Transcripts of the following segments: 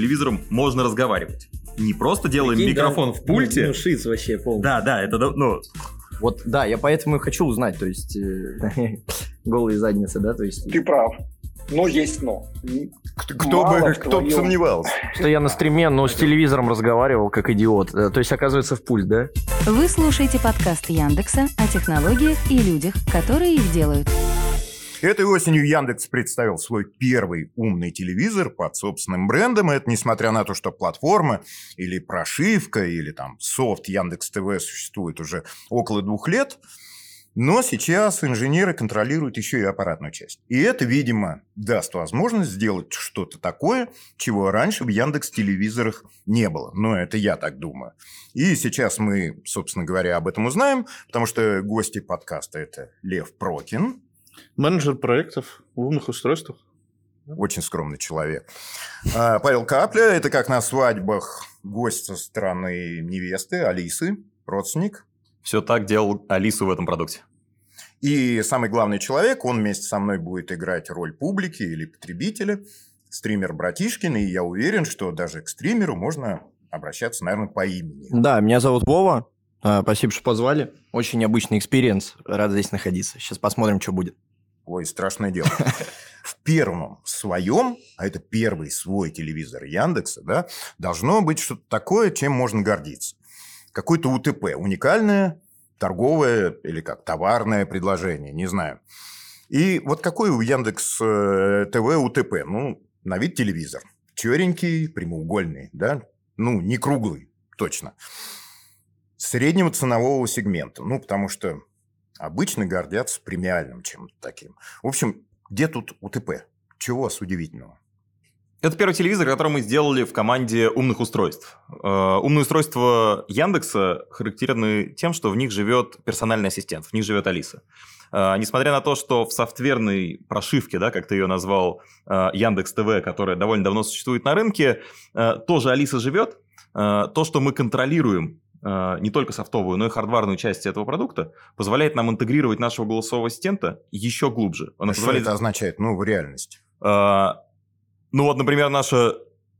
телевизором можно разговаривать. Не просто делаем Прикинь, микрофон да, в пульте. Ну, ну, шиц вообще полный. Да, да, это да- ну, Вот, да, я поэтому и хочу узнать, то есть э, голые задницы, да, то есть Ты прав. Но есть но. Кто, кто Мало бы, кто бы сомневался. что я на стриме, но с телевизором разговаривал, как идиот. Э, То есть, оказывается, в пульт, да? Вы слушаете подкаст Яндекса о технологиях и людях, которые их делают. Этой осенью Яндекс представил свой первый умный телевизор под собственным брендом. И это несмотря на то, что платформа или прошивка, или там софт Яндекс ТВ существует уже около двух лет. Но сейчас инженеры контролируют еще и аппаратную часть. И это, видимо, даст возможность сделать что-то такое, чего раньше в Яндекс телевизорах не было. Но это я так думаю. И сейчас мы, собственно говоря, об этом узнаем, потому что гости подкаста – это Лев Прокин, Менеджер проектов в умных устройствах. очень скромный человек. А, Павел Капля – это как на свадьбах гость со стороны невесты, Алисы, родственник. все так делал Алису в этом продукте. И самый главный человек, он вместе со мной будет играть роль публики или потребителя, стример Братишкин, и я уверен, что даже к стримеру можно обращаться, наверное, по имени. Да, меня зовут Вова. А, Спасибо, что позвали. Очень необычный experience. Рад здесь находиться. Сейчас посмотрим, что будет. Ой, страшное дело. В первом своем, а это первый свой телевизор Яндекса, да, должно быть что-то такое, чем можно гордиться. Какое-то УТП, уникальное торговое или как товарное предложение, не знаю. И вот какой у Яндекс э, ТВ УТП? Ну, на вид телевизор. Черенький, прямоугольный, да? Ну, не круглый, точно. Среднего ценового сегмента. Ну, потому что обычно гордятся премиальным чем-то таким. В общем, где тут УТП? Чего вас удивительного? Это первый телевизор, который мы сделали в команде умных устройств. Э, Умные устройства Яндекса характерны тем, что в них живет персональный ассистент, в них живет Алиса. Э, Несмотря на то, что в софтверной прошивке, да, как ты ее назвал, э, Яндекс ТВ, которая довольно давно существует на рынке, тоже Алиса живет. То, что мы контролируем не только софтовую, но и хардварную часть этого продукта, позволяет нам интегрировать нашего голосового ассистента еще глубже. Она А что позволяет- это означает? Ну, в реальности. Э, Ну вот, например, наша,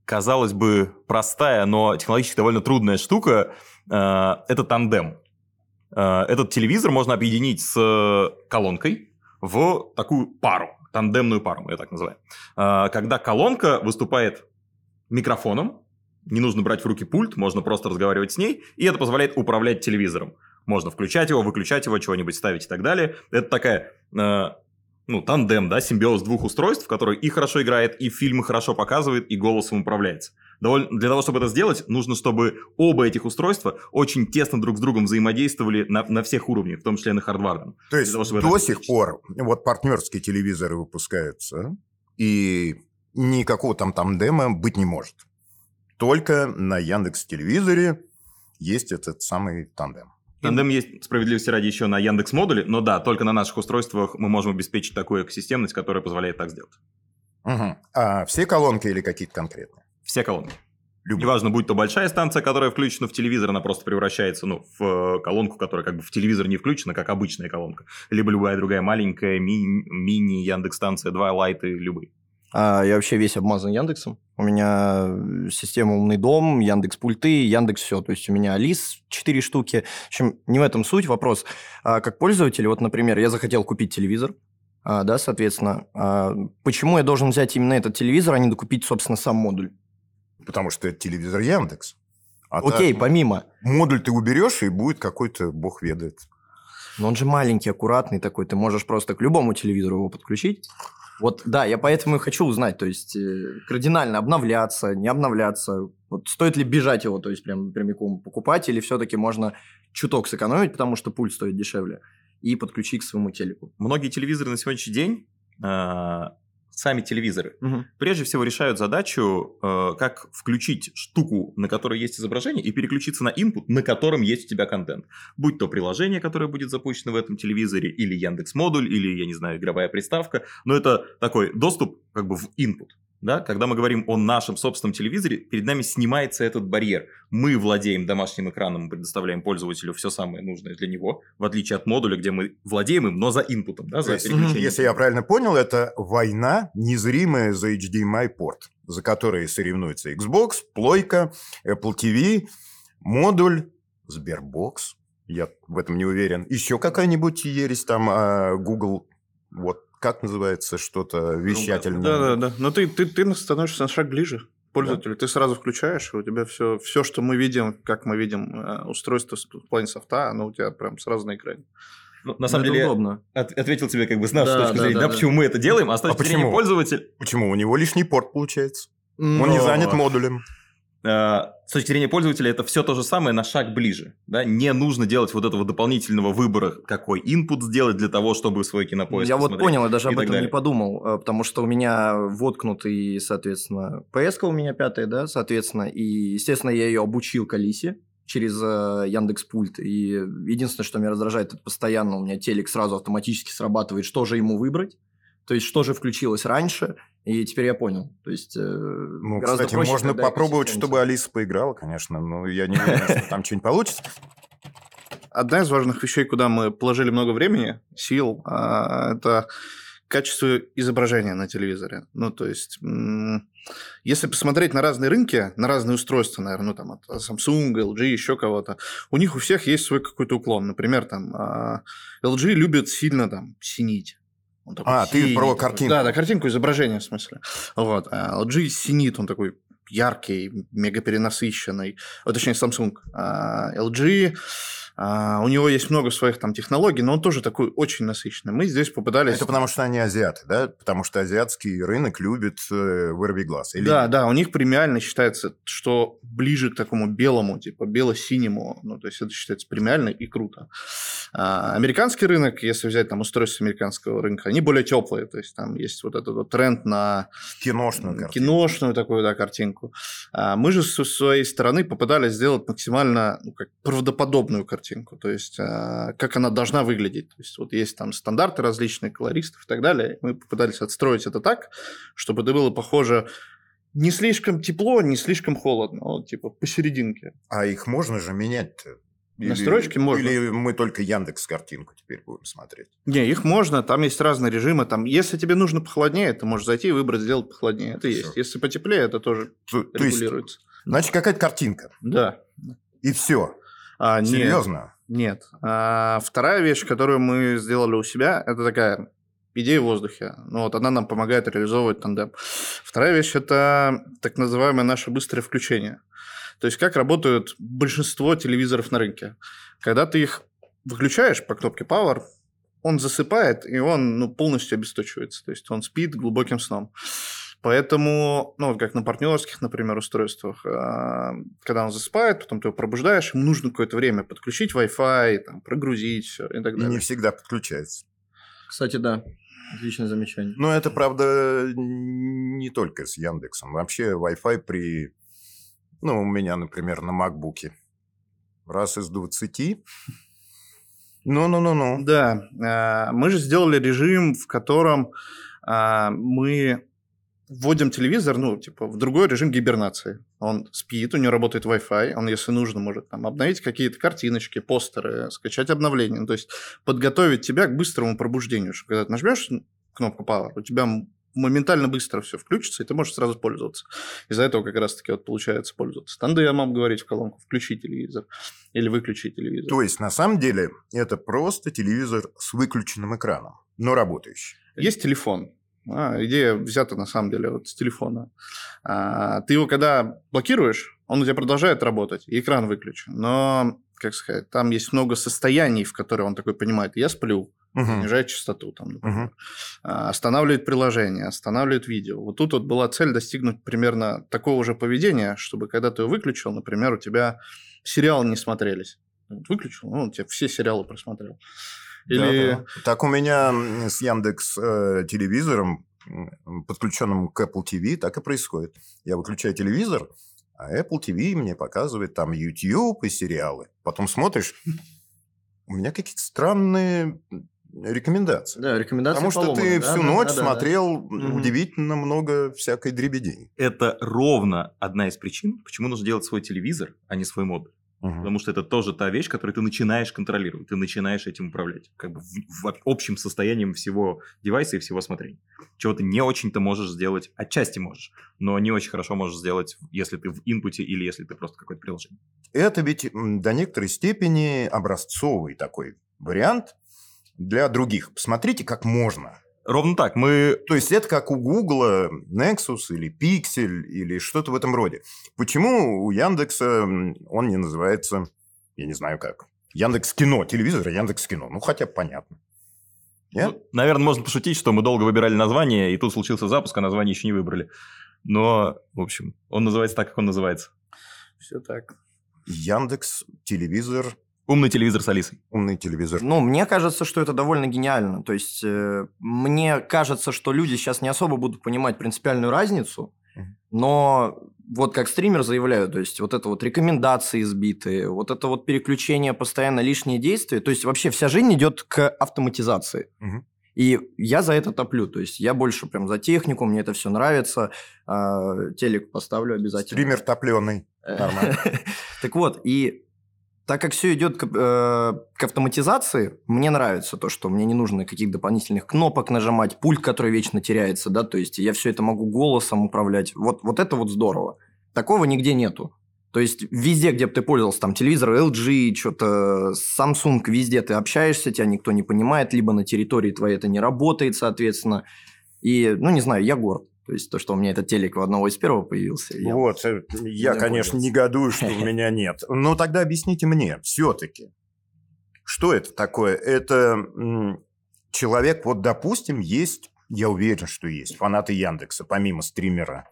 казалось бы, простая, но технологически довольно трудная штука э, – это тандем. Этот телевизор можно объединить с колонкой в такую пару, тандемную пару, мы ее так называем. Э, Когда колонка выступает микрофоном, не нужно брать в руки пульт, можно просто разговаривать с ней, и это позволяет управлять телевизором. Можно включать его, выключать его, чего-нибудь ставить и так далее. Это такая э, ну, тандем, да, симбиоз двух устройств, который и хорошо играет, и фильмы хорошо показывает, и голосом управляется. Довольно, для того, чтобы это сделать, нужно, чтобы оба этих устройства очень тесно друг с другом взаимодействовали на, на всех уровнях, в том числе на хардварном. То есть того, до сих пор вот партнерские телевизоры выпускаются, и никакого там тандема быть не может. Только на Яндекс телевизоре есть этот самый тандем. Тандем есть, справедливости ради, еще на Яндекс модуле, но да, только на наших устройствах мы можем обеспечить такую экосистемность, которая позволяет так сделать. Мгм. А все колонки или какие-то конкретные? Все колонки. Любые. Неважно, будь то большая станция, которая включена в телевизор, она просто превращается ну, в э, колонку, которая как бы в телевизор не включена, как обычная колонка. Либо любая другая маленькая ми- мини Яндекс-станция, два лайты, любые. А, я вообще весь обмазан Яндексом. У меня э, система «Умный дом», Яндекс пульты, Яндекс все. То есть у меня Алис 4 штуки. В общем, не в этом суть. Вопрос. А как пользователь, вот, например, я захотел купить телевизор, а, да, соответственно, почему я должен взять именно этот телевизор, а не докупить, собственно, сам модуль? Потому что это телевизор Яндекс. А Окей, помимо. Модуль ты уберешь, и будет какой-то, бог ведает. Но он же маленький, аккуратный такой. Ты можешь просто к любому телевизору его подключить. Вот, да, я поэтому и хочу узнать, то есть э, кардинально обновляться, не обновляться. Вот стоит ли бежать его, то есть прям прямиком покупать, или все-таки можно чуток сэкономить, потому что пульт стоит дешевле, и подключить к своему телеку. Многие телевизоры на сегодняшний день, э, сами телевизоры, прежде всего решают задачу, э, как включить штуку, на которой есть изображение, и переключиться на input, на котором есть у тебя контент. Будь то приложение, которое будет запущено в этом телевизоре, или Яндекс модуль, или, я не знаю, игровая приставка. Но это такой доступ как бы в input. Да? Когда мы говорим о нашем собственном телевизоре, перед нами снимается этот барьер. Мы владеем домашним экраном, мы предоставляем пользователю все самое нужное для него, в отличие от модуля, где мы владеем им, но за инпутом, да, за есть, если я правильно понял, это война незримая за HDMI-порт, за который соревнуются Xbox, Плойка, Apple TV, модуль, Sberbox. Я в этом не уверен. Еще какая-нибудь ересь там, а, Google, вот как называется что-то вещательное? Да-да-да. Но ты, ты, ты становишься на шаг ближе пользователю. Ты сразу включаешь, и у тебя все, все, что мы видим, как мы видим э, устройство в плане софта, оно у тебя прям сразу на экране. Ну, на самом Это деле, удобно. от- ответил тебе как бы с нашей Да, точки да, зрения, да, да, да. почему мы это делаем, а с точки зрения почему? пользователя, Почему? У него лишний порт получается. Он не Но- занят модулем. Э, с точки зрения пользователя это все то же самое на шаг ближе. Да? Не нужно делать вот этого дополнительного выбора, какой input сделать для того, чтобы свой кинопоиск Я вот понял, я даже и об этом далее. не подумал, э, потому что у меня воткнутый, соответственно, ps у меня пятая, да, соответственно, и, естественно, я ее обучил к Алисе через э, Яндекс Пульт, и единственное, что меня раздражает, это постоянно у меня телек сразу автоматически срабатывает, что же ему выбрать, то есть что же включилось раньше, и теперь я понял, то есть э, Ну, гораздо кстати, проще, можно попробовать, чтобы Алиса поиграла, конечно, но я не уверен, что там что-нибудь получится. Одна из важных вещей, куда мы положили много времени, сил, а, это качество изображения на телевизоре. Ну, то есть, если посмотреть на разные рынки, на разные устройства, наверное, ну, там, от Samsung, LG, еще кого-то, у них у всех есть свой какой-то уклон. Например, там, а, LG любит сильно там синить. Он такой А, ты про картинку. Да, да, картинку изображения, в смысле. Вот. А LG синит, он такой яркий, мегаперенасыщенный. О, точнее, Samsung. А, LG, а, у него есть много своих там технологий, но он тоже такой очень насыщенный. Мы здесь попытались... Это потому, что они азиаты, да? Потому что азиатский рынок любит э, вырви глаз. Или Да, да, у них премиально считается, что ближе к такому белому, типа бело-синему. Ну, то есть это считается премиально и круто. А, американский рынок, если взять там устройства американского рынка, они более теплые. То есть там есть вот этот вот тренд на киношную картину. киношную такую, да, картинку. А мы же со своей стороны попытались сделать максимально ну, как правдоподобную картинку. То есть, а, как она должна выглядеть. То есть, вот есть там стандарты различные, колористов и так далее. Мы попытались отстроить это так, чтобы это было похоже не слишком тепло, не слишком холодно, вот, типа посерединке. А их можно же менять-то? Или- Настройки можно. Или мы только Яндекс картинку теперь будем смотреть? Не, их можно, там есть разные режимы. Там, если тебе нужно похолоднее, ты можешь зайти и выбрать сделать похолоднее. Это Всё. есть. Если потеплее, это тоже То, то есть, регулируется. значит, какая-то картинка. Да. И все. А, нет. Серьезно? Нет. А, вторая вещь, которую мы сделали у себя, это такая идея в воздухе. Ну, вот она нам помогает реализовывать тандем. Вторая вещь – это так называемое наше быстрое включение. То есть, как работают большинство телевизоров на рынке. Когда ты их выключаешь по кнопке Power, он засыпает, и он ну, полностью обесточивается. То есть, он спит глубоким сном. Поэтому, ну, как на партнерских, например, устройствах, а, когда он засыпает, потом ты его пробуждаешь, ему нужно какое-то время подключить Wi-Fi, там, прогрузить все и так И далее. не всегда подключается. Кстати, да, отличное замечание. Но это, правда, не только с Яндексом. Вообще Wi-Fi при... Ну, у меня, например, на макбуке. Раз из 20. Ну-ну-ну-ну. Да, а, мы же сделали режим, в котором а, мы вводим телевизор, ну, типа, в другой режим гибернации. Он спит, у него работает Wi-Fi, он, если нужно, может там обновить какие-то картиночки, постеры, скачать обновления. Ну, то есть подготовить тебя к быстрому пробуждению. Чтобы когда ты нажмешь кнопку Power, у тебя моментально быстро все включится, и ты можешь сразу пользоваться. Из-за этого как раз-таки вот получается пользоваться. Тандемом говорить в колонку, включи телевизор или выключи телевизор. То есть, на самом деле, это просто телевизор с выключенным экраном, но работающий. Есть телефон. А, идея взята на самом деле вот с телефона. А, ты его когда блокируешь, он у тебя продолжает работать, и экран выключен. Но, как сказать, там есть много состояний, в которые он такой понимает, я сплю, Мгм. снижает частоту, там, например. А, останавливает приложение, останавливает видео. Вот тут вот была цель достигнуть примерно такого же поведения, чтобы когда ты его выключил, например, у тебя сериалы не смотрелись. Выключил, ну, он тебе все сериалы просмотрел. Или... Да-да. Так у меня с Яндекс э, телевизором, подключенным к Apple TV, так и происходит. Я выключаю телевизор, а Apple TV мне показывает там YouTube и сериалы. Потом смотришь, у меня какие-то странные рекомендации. Да, рекомендации Потому что ты поломаны, да, всю да, ночь да, да, да. смотрел Мгм. удивительно много всякой дребедени. Это ровно одна из причин, почему нужно делать свой телевизор, а не свой модуль. Мгм. Потому что это тоже та вещь, которую ты начинаешь контролировать, ты начинаешь этим управлять. Как бы в, в общим состоянием всего девайса и всего смотрения. Чего ты не очень-то можешь сделать, отчасти можешь, но не очень хорошо можешь сделать, если ты в инпуте или если ты просто какое-то приложение. Это ведь до некоторой степени образцовый такой вариант для других. Посмотрите, как можно. Ровно так. Мы То есть это как у Гугла Nexus или Pixel или что-то в этом роде. Почему у Яндекса он не называется, я не знаю как, Яндекс Кино, телевизор Яндекс Кино? Ну, хотя бы понятно. Нет? Ну, наверное, можно пошутить, что мы долго выбирали название, и тут случился запуск, а название еще не выбрали. Но, в общем, он называется так, как он называется. Все так. Яндекс телевизор, Умный телевизор с Алисой. умный телевизор. Ну, мне кажется, что это довольно гениально. То есть, э, мне кажется, что люди сейчас не особо будут понимать принципиальную разницу, но вот как стример заявляю, то есть, вот это вот рекомендации сбитые, вот это вот переключение, постоянно лишние действия, то есть, вообще вся жизнь идет к автоматизации. Мгм. И я за это топлю, то есть я больше прям за технику, мне это все нравится, А, телек поставлю обязательно. Стример топленый. Нормально. Так вот, и так как все идет к, э, к автоматизации, мне нравится то, что мне не нужно каких дополнительных кнопок нажимать, пульт, который вечно теряется, да, то есть я все это могу голосом управлять. Вот, вот это вот здорово. Такого нигде нету. То есть везде, где бы ты пользовался, там телевизор LG, что-то Samsung, везде ты общаешься, тебя никто не понимает, либо на территории твоей это не работает, соответственно. И, ну, не знаю, я горд. То есть то, что у меня этот телек у одного из первого появился. я- Вот, э, я, не конечно, пользовался. негодую, что у меня нет. Но тогда объясните мне, все-таки, что это такое? Это человек, вот, допустим, есть, я уверен, что есть, фанаты Яндекса, помимо стримера.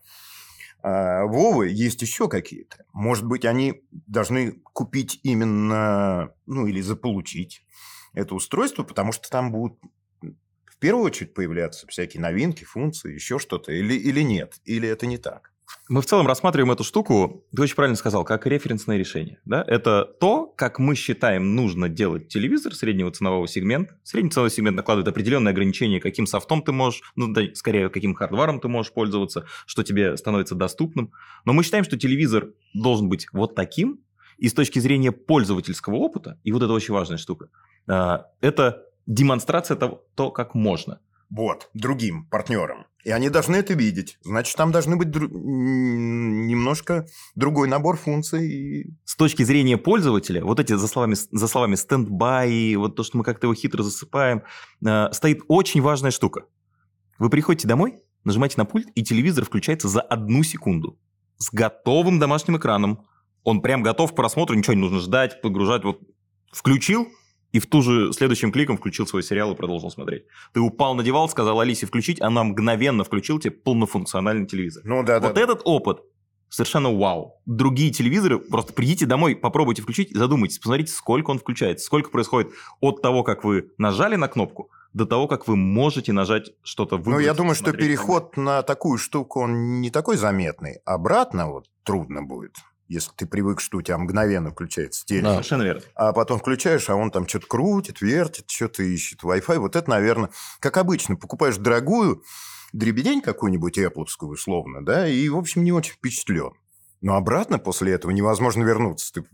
А, Вовы есть еще какие-то. Может быть, они должны купить именно, ну, или заполучить это устройство, потому что там будут первую очередь появляться всякие новинки, функции, еще что-то, или, или нет, или это не так. Мы в целом рассматриваем эту штуку, ты очень правильно сказал, как референсное решение. Да? Это то, как мы считаем нужно делать телевизор среднего ценового сегмента. Средний ценовой сегмент накладывает определенные ограничения, каким софтом ты можешь, ну, да, скорее, каким хардваром ты можешь пользоваться, что тебе становится доступным. Но мы считаем, что телевизор должен быть вот таким, и с точки зрения пользовательского опыта, и вот это очень важная штука, а, это демонстрация того, то, как можно. вот, другим партнерам. И они должны это видеть. Значит, там должны быть дру- немножко другой набор функций. и- с точки зрения пользователя, вот эти за словами, за словами стендбай, вот то, что мы как-то его хитро засыпаем, э, стоит очень важная штука. Вы приходите домой, нажимаете на пульт, и телевизор включается за одну секунду. С готовым домашним экраном. Он прям готов к просмотру, ничего не нужно ждать, погружать. Вот включил, и в ту же следующим кликом включил свой сериал и продолжил смотреть. Ты упал на диван, сказал Алисе включить, она мгновенно включил тебе полнофункциональный телевизор. Ну да, да. Вот этот опыт совершенно вау. Другие телевизоры, просто придите домой, попробуйте включить задумайтесь, посмотрите, сколько он включается, сколько происходит от того, как вы нажали на кнопку, до того, как вы можете нажать что-то Ну, выбрать. я думаю, что переход на такую штуку, он не такой заметный. Обратно вот трудно будет, если ты привык, что у тебя мгновенно включается телек. Да. Совершенно верно. А потом включаешь, а он там что-то крутит, вертит, что-то ищет, Wi-Fi. Вот это, наверное, как обычно, покупаешь дорогую дребедень какую-нибудь эппловскую, условно, да, и, в общем, не очень впечатлен. Но обратно после этого невозможно вернуться. Ты,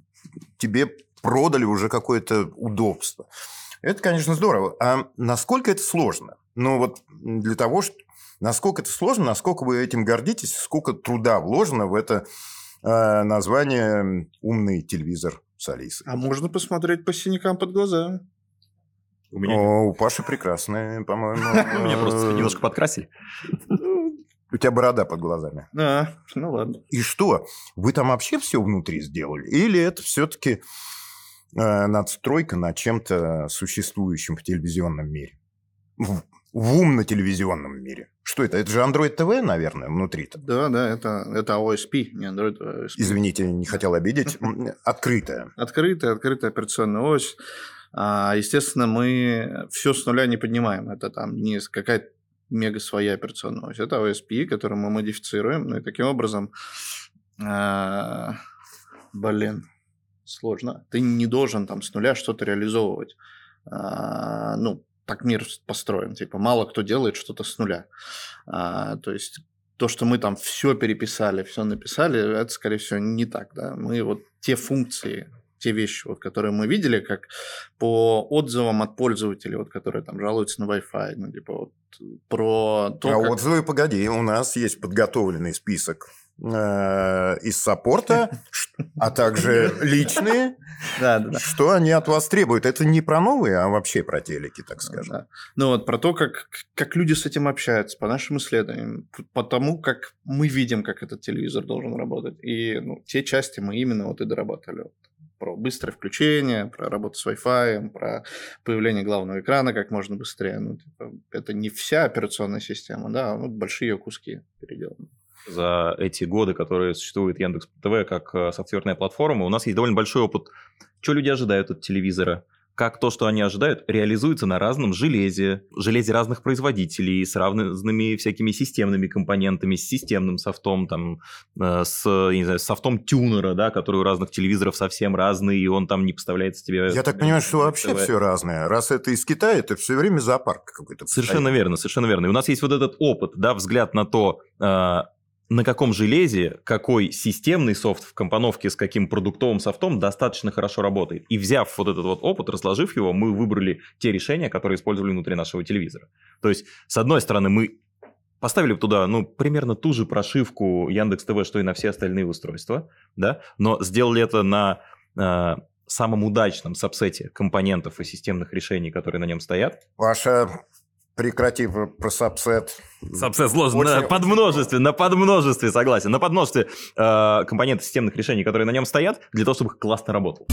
тебе продали уже какое-то удобство. Это, конечно, здорово. А насколько это сложно? Ну, вот для того, что... Насколько это сложно, насколько вы этим гордитесь, сколько труда вложено в это название «умный телевизор с Алисой». А можно посмотреть по синякам под глазами. У меня, О, у Паши прекрасная, по-моему. у меня просто немножко подкрасили. У тебя борода под глазами. А, ну ладно. И что? Вы там вообще все внутри сделали? Или это все-таки надстройка на чем-то существующем в телевизионном мире? В, в умно-телевизионном мире. Что это? Это же Android TV, наверное, внутри-то. Да, да, это, это OSP, не Android, а OSP. Извините, не хотел обидеть. Открытая. Открытая, открытая операционная ось. А, естественно, мы все с нуля не поднимаем. Это там не какая-то мега своя операционная ось. Это OSP, которую мы модифицируем. Ну и таким образом, а, блин, сложно. Ты не должен там с нуля что-то реализовывать. Ну, так мир построен. Типа мало кто делает что-то с нуля. А, то есть то, что мы там все переписали, все написали, это, скорее всего, не так. Да? Мы вот те функции, те вещи, вот, которые мы видели, как по отзывам от пользователей, вот, которые там жалуются на Wi-Fi, ну, типа вот про то, а как... отзывы, погоди, у нас есть подготовленный список из саппорта, а также личные, Да, да, да. что они от вас требуют. Это не про новые, а вообще про телеки, так скажем. Да. Ну вот про то, как, как люди с этим общаются, по нашим исследованиям, по тому, как мы видим, как этот телевизор должен работать. И ну, те части мы именно вот и дорабатывали. Вот про быстрое включение, про работу с Wi-Fi, про появление главного экрана как можно быстрее. Ну, типа, это не вся операционная система, да, а вот большие ее куски переделаны. За эти годы, которые существует Яндекс ТВ как э, софтверная платформа, у нас есть довольно большой опыт, что люди ожидают от телевизора, как то, что они ожидают, реализуется на разном железе, железе разных производителей, с разными всякими системными компонентами, с системным софтом, там, э, с, не знаю, с софтом тюнера, да, который у разных телевизоров совсем разный, и он там не поставляется тебе... Я так понимаю, что вообще ТВ. все разное. Раз это из Китая, это все время зоопарк какой-то. Совершенно верно, совершенно верно. И у нас есть вот этот опыт, да, взгляд на то, э, на каком железе, какой системный софт в компоновке с каким продуктовым софтом достаточно хорошо работает. И взяв вот этот вот опыт, разложив его, мы выбрали те решения, которые использовали внутри нашего телевизора. То есть, с одной стороны, мы поставили туда, ну, примерно ту же прошивку Яндекс ТВ, что и на все остальные устройства, да, но сделали это на э, самом удачном сабсете компонентов и системных решений, которые на нем стоят. Паша, прекрати про сабсет. Сабсет сложно на подмножестве, на подмножестве, согласен. На подмножестве э, компонентов системных решений, которые на нем стоят, для того, чтобы классно работал.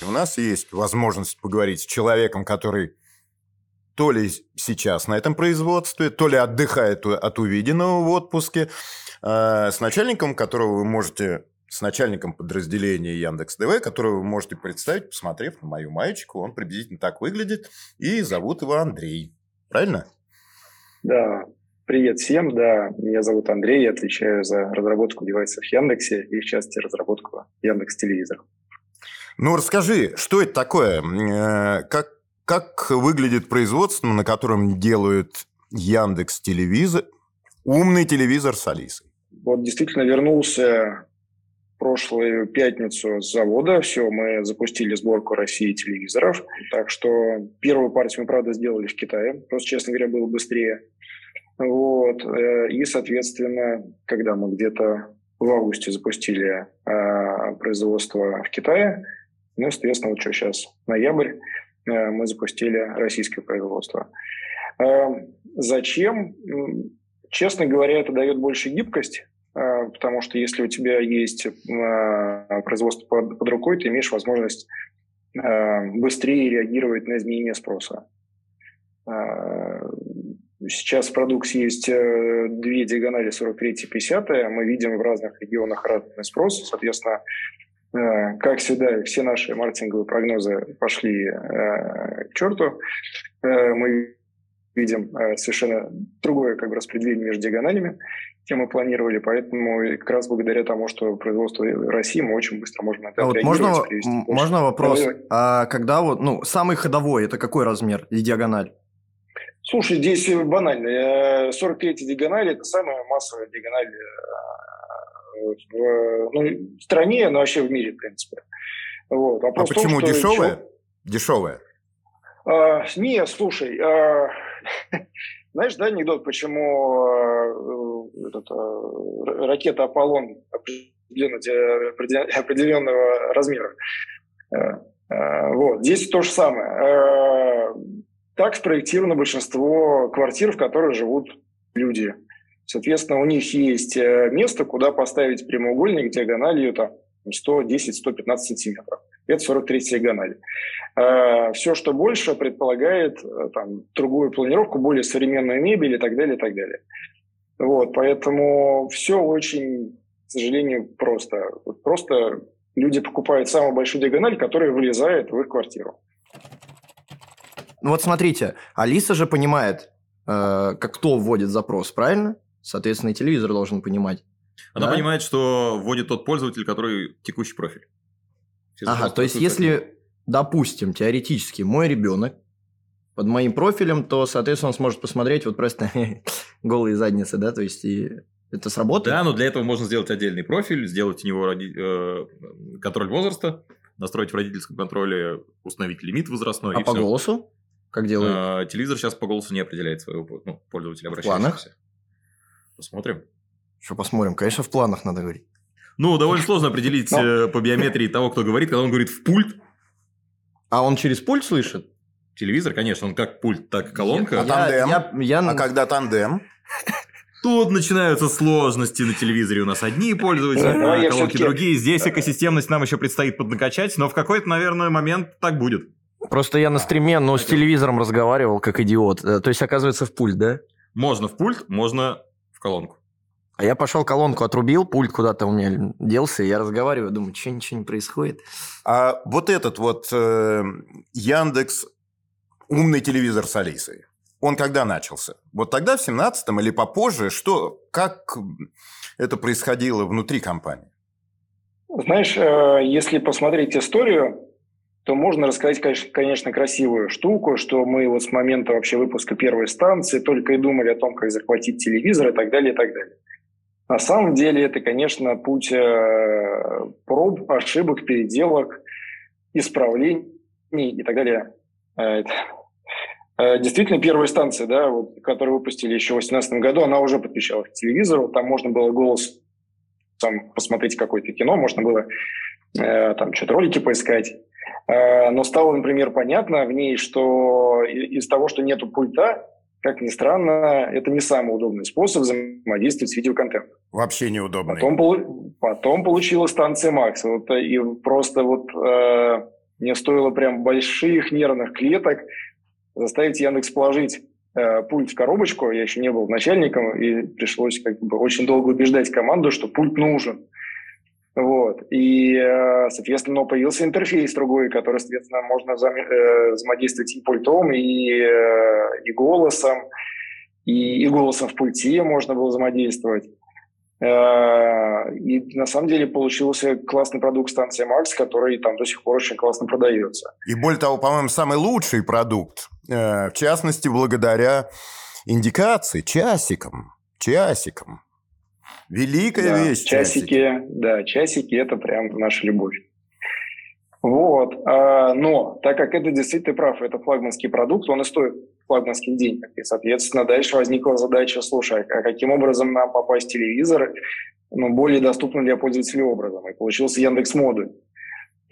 У нас есть возможность поговорить с человеком, который то ли сейчас на этом производстве, то ли отдыхает от увиденного в отпуске, э, с начальником, которого вы можете, с начальником подразделения Яндекс ТВ, которого вы можете представить, посмотрев на мою маечку, он приблизительно так выглядит, и зовут его Андрей. Правильно? Да, привет всем, да, меня зовут Андрей, я отвечаю за разработку девайсов в Яндексе и, в частности, разработку Яндекс Телевизор. Ну, расскажи, что это такое? Э, Как, как выглядит производство, на котором делают Яндекс телевизор, умный телевизор с Алисой? Вот действительно вернулся прошлую пятницу с завода, все, мы запустили сборку России телевизоров, так что первую партию мы, правда, сделали в Китае, просто, честно говоря, было быстрее. Вот, э, и, соответственно, когда мы где-то в августе запустили э, производство в Китае, ну, соответственно, вот что сейчас, ноябрь, э, мы запустили российское производство. Зачем? Честно говоря, это дает больше гибкость, потому что если у тебя есть э, производство под, рукой, ты имеешь возможность э, быстрее реагировать на изменения спроса. Э, Сейчас в продукте есть э, две диагонали 43 и 50. Мы видим в разных регионах разный спрос. Соответственно, э, как всегда, все наши маркетинговые прогнозы пошли э, к черту. Э, Мы видим э, совершенно другое как бы, распределение между диагоналями, чем мы планировали. Поэтому как раз благодаря тому, что производство России, мы очень быстро можем это А вот можно, привести можно вопрос? Давай. А когда вот, ну, самый ходовой, это какой размер и диагональ? Слушай, здесь банально. Э, 43 диагональ – это самая массовая диагональ э, в, ну, в стране, но вообще в мире, в принципе. Вот. А Вопрос том, почему что дешевая? Дешевая. А, не, слушай, а, знаешь, да, анекдот, почему а, этот, р- ракета Аполлон определен- определенного размера? Вот, здесь то же самое. Так спроектировано большинство квартир, в которых живут люди. Соответственно, у них есть э, место, куда поставить прямоугольник диагональю там, 110-115 сантиметров. Это 43 диагональ. Все, что больше, предполагает э, там, другую планировку, более современную мебель и так далее, и так далее. Вот, поэтому все очень, к сожалению, просто. Вот Просто люди покупают самую большую диагональ, которая вылезает в их квартиру. Ну вот смотрите, Алиса же понимает, э, как кто вводит запрос, правильно? Соответственно, и телевизор должен понимать. Она Да? понимает, что вводит тот пользователь, который текущий профиль. Все Ага, то есть если допустим, теоретически, мой ребенок под моим профилем, то, соответственно, он сможет посмотреть вот просто голые задницы, да, то есть и это сработает. Да, но для этого можно сделать отдельный профиль, сделать у него роди- э, контроль возраста, настроить в родительском контроле, установить лимит возрастной. а по всё. голосу? Как делают? А, телевизор сейчас по голосу не определяет своего ну, пользователя, планах? обращающегося. Посмотрим. Что посмотрим? Конечно, в планах надо говорить. Ну, довольно сложно определить Ну. э, по биометрии того, кто говорит, когда он говорит в пульт. А он через пульт слышит? Телевизор, конечно, он как пульт, так и колонка. А тандем? Я, я- я- А когда тандем? Тут начинаются сложности на телевизоре. У нас одни пользователи, на я колонке всё-таки- другие. Здесь экосистемность нам еще предстоит поднакачать, но в какой-то, наверное, момент так будет. Просто я на стриме, но с телевизором разговаривал, как идиот. Э, То есть, оказывается, в пульт, да? Можно в пульт, можно в колонку. А я пошел колонку отрубил, пульт куда-то у меня делся, и я разговариваю, думаю, что ничего не происходит. А вот этот вот э, Яндекс умный телевизор с Алисой, он когда начался? Вот тогда, в 17-м или попозже? Что, как это происходило внутри компании? Знаешь, э, если посмотреть историю, то можно рассказать, конечно, конечно, красивую штуку, что мы вот с момента вообще выпуска первой станции только и думали о том, как захватить телевизор и так далее, и так далее. На самом деле это, конечно, путь э, проб, ошибок, переделок, исправлений и так далее. Э, э, Действительно, первая станция, да, вот, которую выпустили еще в 2018 году, она уже подключалась к телевизору, там можно было голос там посмотреть какое-то кино, можно было э, там что-то ролики поискать. Э, но стало, например, понятно в ней, что из того, что нету пульта, как ни странно, это не самый удобный способ взаимодействовать с видеоконтентом. Вообще неудобно. Потом, потом получилась станция Макс. Вот, э, и просто вот э, мне стоило прям больших нервных клеток заставить Яндекс положить э, пульт в коробочку. Я еще не был начальником, и пришлось как бы очень долго убеждать команду, что пульт нужен. Вот. И, э, соответственно, появился интерфейс другой, который, соответственно, можно э, взаимодействовать и пультом, и, э, и голосом, и, и голосом в пульте можно было взаимодействовать. И на самом деле получился классный продукт станции Макс, который там до сих пор очень классно продается. И более того, по-моему, самый лучший продукт, в частности, благодаря индикации, часикам, часикам. Великая Да, вещь. часики, да, часики это прям наша любовь. Вот, а, но так как это действительно прав, это флагманский продукт, он и стоит флагманских денег. И, соответственно, дальше возникла задача, слушай, а каким образом нам попасть в телевизор ну, более доступным для пользователей образом? И получился Яндекс Модуль.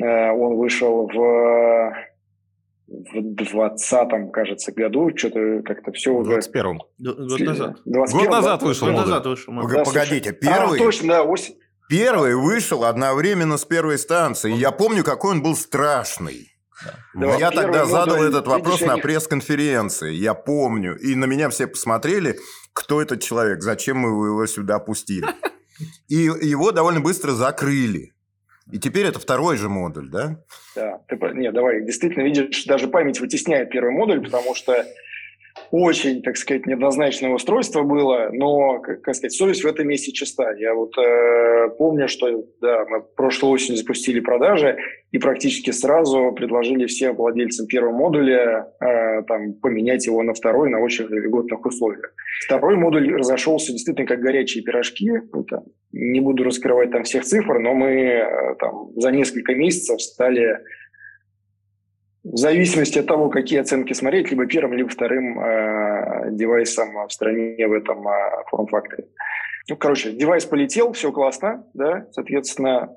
Э, Он вышел в в 20 кажется, году, что-то как-то все В уже... 21-м. Д- Год назад. 21, Год назад да? вышел Год модуль. назад вышел. Погодите, А, первый, точно, да, осень. первый вышел одновременно с первой станцией. Я помню, какой он был страшный. Да, я тогда задал модуль, этот вопрос видишь, на пресс-конференции, я помню. И на меня все посмотрели, кто этот человек, зачем мы его сюда пустили. И его довольно быстро закрыли. И теперь это второй же модуль, да? Да, ты, по- не, давай, действительно, видишь, даже память вытесняет первый модуль, потому что очень, так сказать, неоднозначное устройство было, но, как, сказать, совесть в этом месте чиста. Я вот э, помню, что, да, мы прошлой осенью запустили продажи и практически сразу предложили всем владельцам первого модуля э, там, поменять его на второй на очень льготных условиях. Второй модуль разошелся действительно как горячие пирожки. Ну, там, не буду раскрывать там всех цифр, но мы э, там, за несколько месяцев стали в зависимости от того, какие оценки смотреть, либо первым, либо вторым э, девайсом в стране в этом э, форм-факторе. Ну, короче, девайс полетел, все классно, да, соответственно,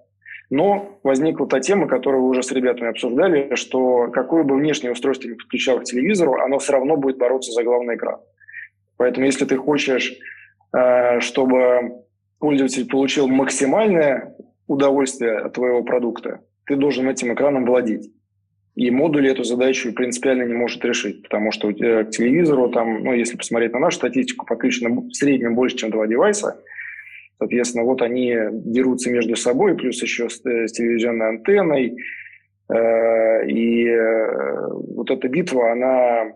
но возникла та тема, которую вы уже с ребятами обсуждали, что какое бы внешнее устройство не подключал к телевизору, оно все равно будет бороться за главный экран. Поэтому если ты хочешь, э, чтобы пользователь получил максимальное удовольствие от твоего продукта, ты должен этим экраном владеть. И модуль эту задачу принципиально не может решить, потому что к телевизору, там, ну, если посмотреть на нашу статистику, подключено в среднем больше, чем два девайса. Соответственно, вот они дерутся между собой, плюс еще с, э, с телевизионной антенной. Э, И э, вот эта битва, она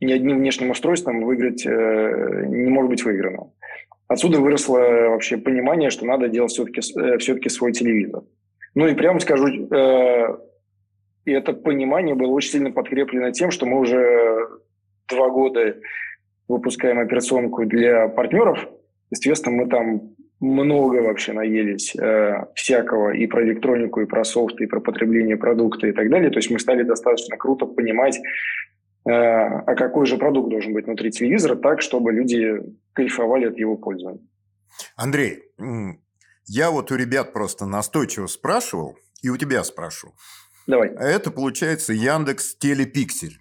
ни одним внешним устройством выиграть не может быть выиграна. Отсюда выросло вообще понимание, что надо делать все-таки, все-таки свой телевизор. Ну и прямо скажу, И это понимание было очень сильно подкреплено тем, что мы уже два года выпускаем операционку для партнеров. Естественно, мы там много вообще наелись э, всякого и про электронику, и про софт, и про потребление продукта и так далее. То есть мы стали достаточно круто понимать, э, а какой же продукт должен быть внутри телевизора, так, чтобы люди кайфовали от его пользования. Андрей, я вот у ребят просто настойчиво спрашивал, и у тебя спрошу. Давай. Это получается Яндекс Телепиксель.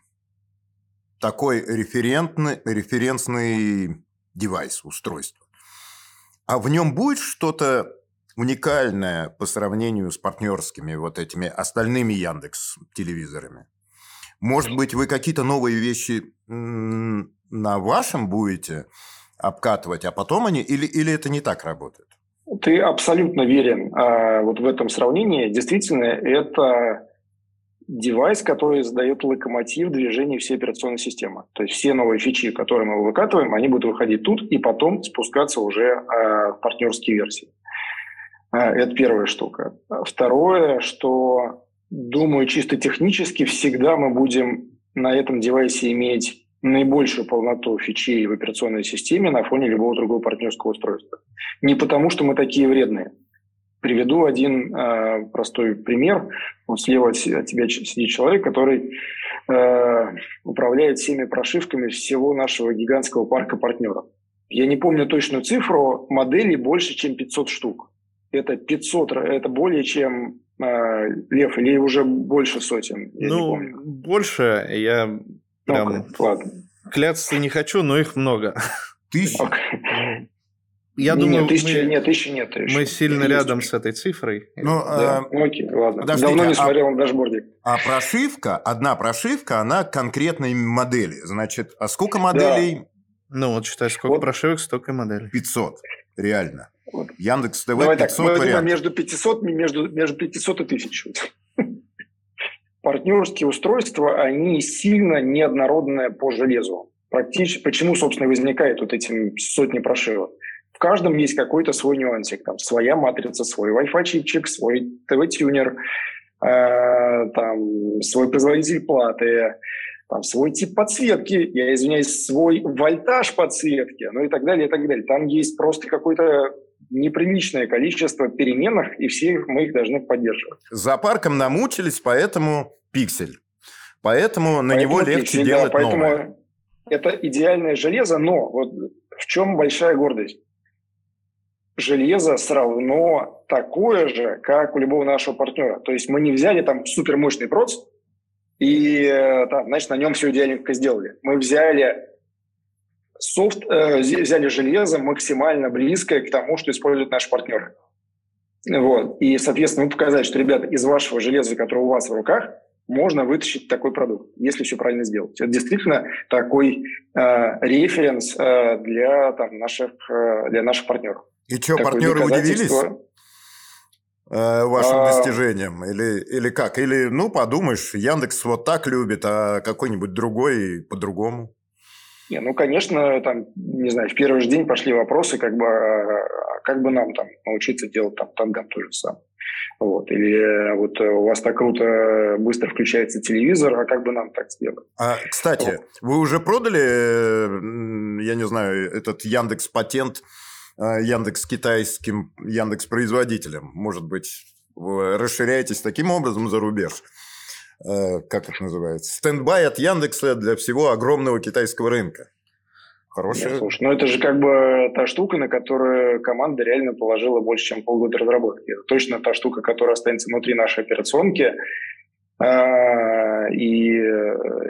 Такой референтный, референсный девайс, устройство. А в нем будет что-то уникальное по сравнению с партнерскими вот этими остальными Яндекс телевизорами? Может быть, вы какие-то новые вещи на вашем будете обкатывать, а потом они... Или, или это не так работает? Ты абсолютно верен а, вот в этом сравнении. Действительно, это девайс, который задает локомотив движения всей операционной системы. То есть все новые фичи, которые мы выкатываем, они будут выходить тут и потом спускаться уже э, в партнерские версии. Э, это первая штука. Второе, что, думаю, чисто технически всегда мы будем на этом девайсе иметь наибольшую полноту фичей в операционной системе на фоне любого другого партнерского устройства. Не потому, что мы такие вредные – Приведу один э, простой пример. Вот слева от тебя сидит человек, который э, управляет всеми прошивками всего нашего гигантского парка партнеров. Я не помню точную цифру, моделей больше, чем 500 штук. Это 500, это более чем э, Лев, или уже больше сотен? Я ну, больше, я ну, прям ну, ладно. кляться не хочу, но их много. Тысячи? Okay. Я не, думаю, нет, тысячи, мы, нет, тысячи нет. Еще. Мы сильно есть рядом с этой цифрой. Ну, да. а... Окей, ладно. Подождите, Давно не а смотрел а, на дашборде. А прошивка, одна прошивка, она конкретной модели. Значит, а сколько моделей? Да. Ну, вот считай, сколько вот. прошивок, столько и моделей. 500, реально. Вот. Яндекс ТВ Давай 500 так, вариантов. между 500, между, между 500 и 1000. Партнерские устройства, они сильно неоднородные по железу. Практически, почему, собственно, возникает вот эти сотни прошивок? В каждом есть какой-то свой нюансик. Там своя матрица, свой Wi-Fi чипчик, свой ТВ-тюнер, э, там, свой производитель платы, там, свой тип подсветки, я извиняюсь, свой вольтаж подсветки, ну и так далее, и так далее. Там есть просто какое-то неприличное количество переменных, и все мы их должны поддерживать. За парком намучились, поэтому пиксель. Поэтому на поэтому него легче пиксель, делать да, поэтому новое. Это идеальное железо, но вот в чем большая гордость? Железо все равно такое же, как у любого нашего партнера. То есть мы не взяли там супермощный проц и, там, значит, на нем все идеальненько сделали. Мы взяли софт, э, взяли железо максимально близкое к тому, что используют наши партнеры. Вот. И, соответственно, мы показали, что, ребята, из вашего железа, которое у вас в руках, можно вытащить такой продукт, если все правильно сделать. Это действительно такой э, референс э, для, там, наших, э, для наших партнеров. И что, партнеры удивились э, вашим а... достижениям? Или, или как? Или, ну, подумаешь, Яндекс вот так любит, а какой-нибудь другой по-другому? Не, ну, конечно, там, не знаю, в первый же день пошли вопросы, как бы, а как бы нам там научиться делать там танган то же самое. Вот. Или э, вот у вас так круто быстро включается телевизор, а как бы нам так сделать? А, кстати, вот. вы уже продали, э, я не знаю, этот Яндекс патент Э, Яндекс китайским Яндекс производителем. Может быть, вы расширяетесь таким образом за рубеж. Э, как это называется? Standby от Яндекса для всего огромного китайского рынка. Хорошая. Нет, слушай, ну это же как бы та штука, на которую команда реально положила больше, чем полгода разработки. Это точно та штука, которая останется внутри нашей операционки. А, и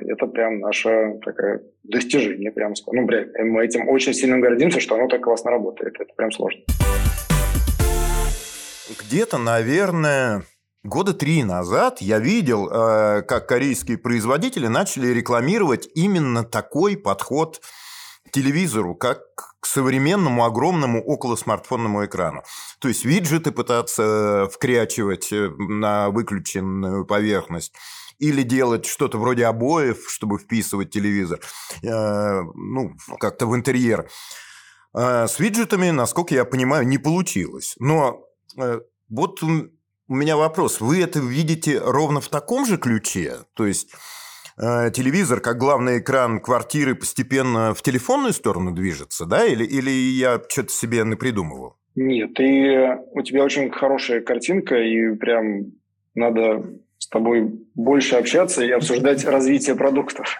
это прям наше такое достижение, прям ну, прям, мы этим очень сильно гордимся, что оно так классно работает. Это прям сложно. Где-то, наверное, года три назад я видел, э, как корейские производители начали рекламировать именно такой подход телевизору, как к современному огромному около смартфонному экрану. То есть виджеты пытаться вкрячивать э, на выключенную поверхность или делать что-то вроде обоев, чтобы вписывать телевизор, э, ну, как-то в интерьер. А с виджетами, насколько я понимаю, не получилось. Но э, вот у меня вопрос. Вы это видите ровно в таком же ключе? То есть э, телевизор, как главный экран квартиры, постепенно в телефонную сторону движется, да? Или, или я что-то себе напридумывал? Нет, и у тебя очень хорошая картинка, и прям надо с тобой больше общаться и обсуждать развитие продуктов.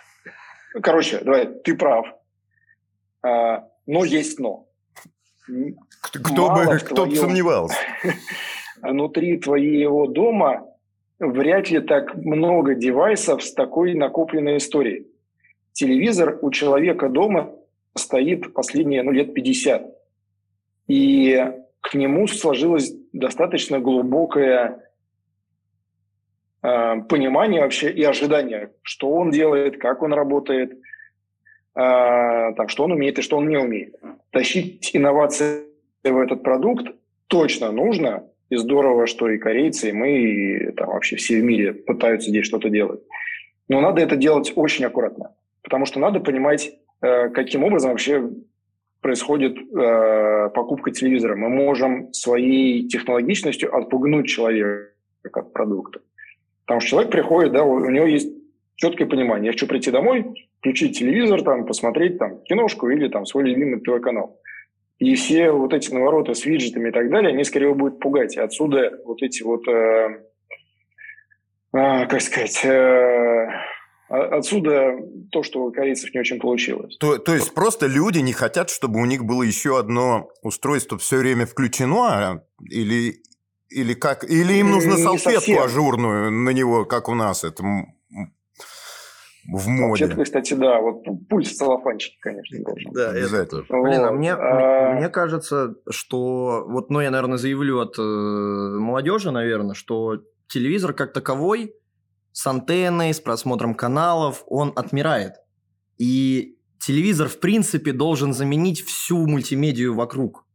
Короче, давай, ты прав. А, но есть но. Кто бы, кто бы сомневался. Внутри твоего дома вряд ли так много девайсов с такой накопленной историей. Телевизор у человека дома стоит последние ну, лет 50. И к нему сложилось достаточно глубокое э, понимание вообще и ожидание, что он делает, как он работает, э, там, что он умеет и что он не умеет. Тащить инновации в этот продукт точно нужно, и здорово, что и корейцы, и мы, и там вообще все в мире пытаются здесь что-то делать. Но надо это делать очень аккуратно, потому что надо понимать, э, каким образом вообще происходит э, покупка телевизора. Мы можем своей технологичностью отпугнуть человека от продукта. Потому что человек приходит, да, у него есть четкое понимание. Я хочу прийти домой, включить телевизор, там, посмотреть там, киношку или там, свой любимый ТВ-канал. И все вот эти навороты с виджетами и так далее, они скорее будут пугать. И отсюда вот эти вот, э, э, как сказать, э, отсюда то, что у корейцев не очень получилось. То, то есть просто люди не хотят, чтобы у них было еще одно устройство все время включено, а, или, или как? Или им нужно не салфетку совсем. ажурную на него, как у нас это в моде. Вообще, кстати, да, вот пульт в целлофанчике, конечно, должен. Да, обязательно. Вот. Блин, а мне, а... мне кажется, что, вот, ну, я, наверное, заявлю от э, молодежи, наверное, что телевизор как таковой с антенной, с просмотром каналов, он отмирает. И телевизор, в принципе, должен заменить всю мультимедию вокруг.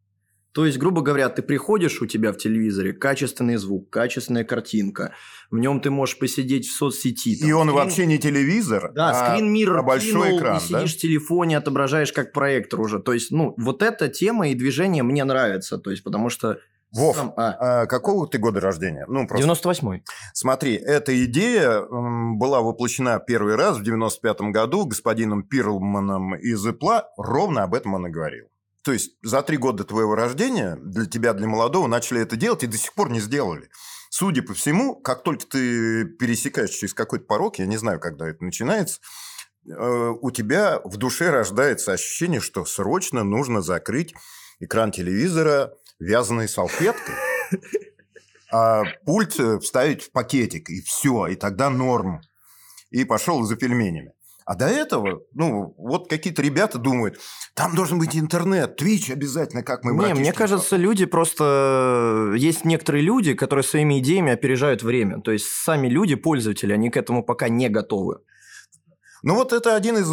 То есть, грубо говоря, ты приходишь, у тебя в телевизоре качественный звук, качественная картинка. В нем ты можешь посидеть в соцсети. Там, и он скрин... вообще не телевизор, да, а скрин-мир а большой кинул, экран. И сидишь да? в телефоне, отображаешь как проектор уже. То есть, ну, вот эта тема и движение мне нравится. То есть, потому что Вов, Сам, а. А, какого ты года рождения? Ну, просто... 98-й. Смотри, эта идея была воплощена первый раз в 95-м году господином Пирлманом из Apple. Ровно об этом он и говорил. То есть за три года твоего рождения для тебя, для молодого, начали это делать и до сих пор не сделали. Судя по всему, как только ты пересекаешь через какой-то порог, я не знаю, когда это начинается, э, у тебя в душе рождается ощущение, что срочно нужно закрыть экран телевизора вязаной салфеткой, а пульт вставить в пакетик, и все, и тогда норм. И пошел за пельменями. А до этого, ну, вот какие-то ребята думают, там должен быть интернет, Twitch обязательно, как мы Не, мне кажется, люди просто... Есть некоторые люди, которые своими идеями опережают время. То есть сами люди, пользователи, они к этому пока не готовы. Ну вот это один из,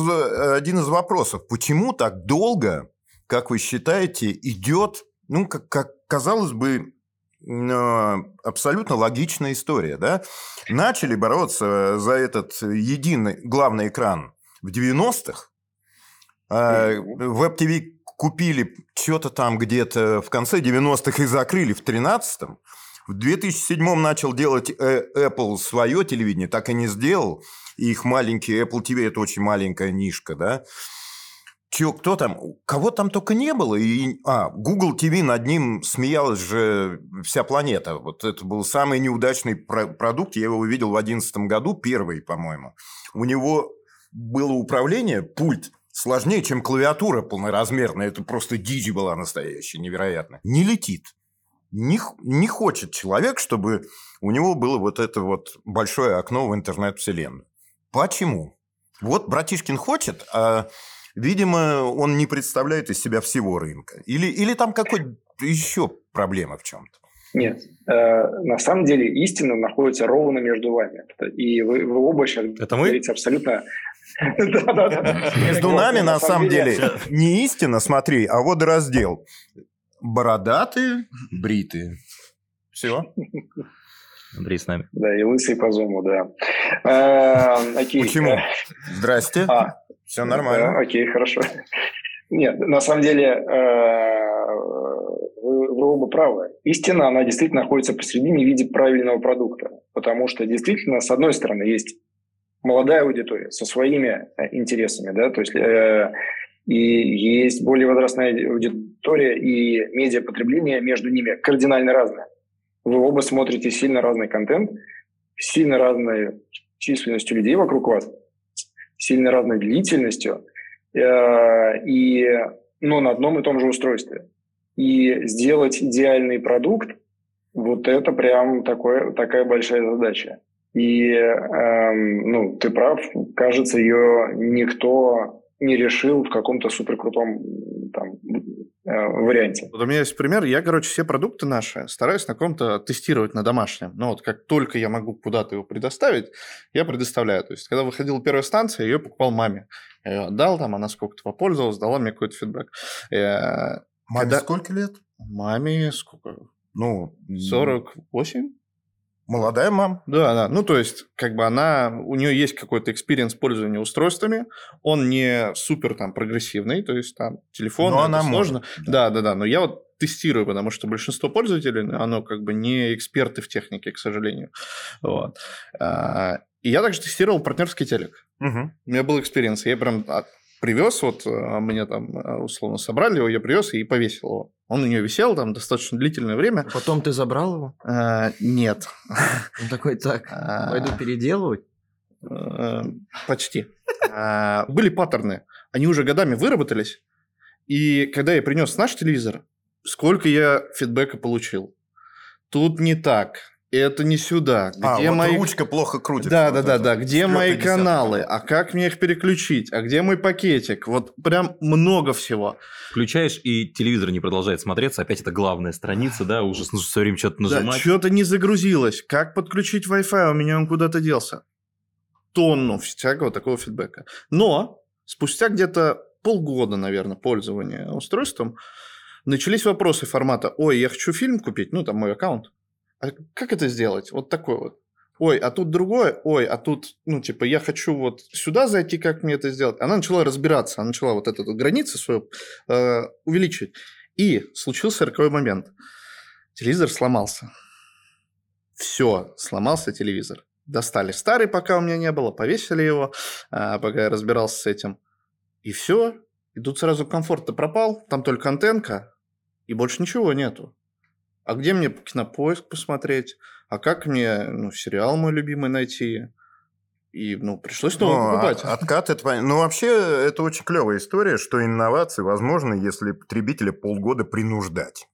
один из вопросов. Почему так долго, как вы считаете, идет, ну, как, как казалось бы, Э, абсолютно логичная история, да? Начали бороться за этот единый главный экран в 90-х. А WebTV купили что-то там где-то в конце 90-х и закрыли в 13-м. В 2007 начал делать э, Apple свое телевидение, так и не сделал. И их маленький Apple TV – это очень маленькая нишка, да? Чё, кто там? Кого там только не было. И, а, Google TV над ним смеялась же вся планета. Вот это был самый неудачный про- продукт. Я его увидел в 2011 году, первый, по-моему. У него было управление, пульт, сложнее, чем клавиатура полноразмерная. Это просто дичь была настоящая, невероятно. Не летит. Не, не хочет человек, чтобы у него было вот это вот большое окно в интернет-вселенную. Почему? Вот братишкин хочет, а Видимо, он не представляет из себя всего рынка. Или, или там какой-то еще проблема в чем-то. Нет, э, на самом деле истина находится ровно между вами. И вы, вы оба сейчас Это мы? говорите абсолютно... Между нами, на самом деле, не истина, смотри, а вот раздел. Бородатые, бритые. Все. Андрей с нами. Да, и лысый по зуму, да. Э, Почему? Здрасте. А, все нормально. Да, окей, хорошо. Нет, на самом деле, э, вы, вы оба правы. Истина, она действительно находится посередине в виде правильного продукта. Потому что действительно, с одной стороны, есть молодая аудитория со своими э, интересами, да, то есть э, и есть более возрастная аудитория, и медиапотребление между ними кардинально разное. Вы оба смотрите сильно разный контент, сильно разной численностью людей вокруг вас, сильно разной длительностью, э, и, но на одном и том же устройстве. И сделать идеальный продукт, вот это прям такое, такая большая задача. И, эм, ну, ты прав, кажется, ее никто не решил в каком-то суперкрутом там, варианте. Вот у меня есть пример. Я, короче, все продукты наши стараюсь на ком-то тестировать на домашнем. Ну вот как только я могу куда-то его предоставить, я предоставляю. То есть когда выходила первая станция, я ее покупал маме. Я ее отдал, там она сколько-то попользовалась, дала мне какой-то фидбэк. Я... Э, маме когда... сколько лет? Маме сколько? Ну, 48? Молодая мама. Да, да. Ну, то есть, как бы она, у нее есть какой-то experience пользования устройствами, он не супер там прогрессивный, то есть там телефон, но она сложно. Может. Да, да, да. Но я вот тестирую, потому что большинство пользователей, оно как бы не эксперты в технике, к сожалению. Вот. А, и я также тестировал партнерский телек. Угу. У меня был experience. Я прям привез, вот а, мне там а, условно собрали его, я привез и повесил его. Он у нее висел там достаточно длительное время. Потом ты забрал его? А, нет. Он такой, так, пойду переделывать? А, почти. Были паттерны. Они уже годами выработались. И когда я принес наш телевизор, сколько я фидбэка получил. Тут не так это не сюда. А, где а, вот мои... ручка плохо крутится. Да, да, да, да. Где мои каналы? А как мне их переключить? А где мой пакетик? Вот прям много всего. Включаешь, и телевизор не продолжает смотреться. Опять это главная страница, да? Уже нужно все время что-то нажимать. Да, что-то не загрузилось. Как подключить Wi-Fi? У меня он куда-то делся. Тонну всякого такого фидбэка. Но спустя где-то полгода, наверное, пользования устройством, начались вопросы формата «Ой, я хочу фильм купить», ну, там мой аккаунт, а как это сделать? Вот такой вот. Ой, а тут другое, ой, а тут, ну, типа, я хочу вот сюда зайти, как мне это сделать? Она начала разбираться, она начала вот эту границу свою э, увеличивать. И случился роковой момент. Телевизор сломался. Все, сломался телевизор. Достали старый, пока у меня не было, повесили его, э, пока я разбирался с этим. И все. И тут сразу комфорт-то пропал, там только антенка, и больше ничего нету а где мне кинопоиск посмотреть, а как мне ну, сериал мой любимый найти. И, ну, пришлось снова ну, покупать. Откат это понятно. Ну, вообще, это очень клевая история, что инновации возможны, если потребителя полгода принуждать.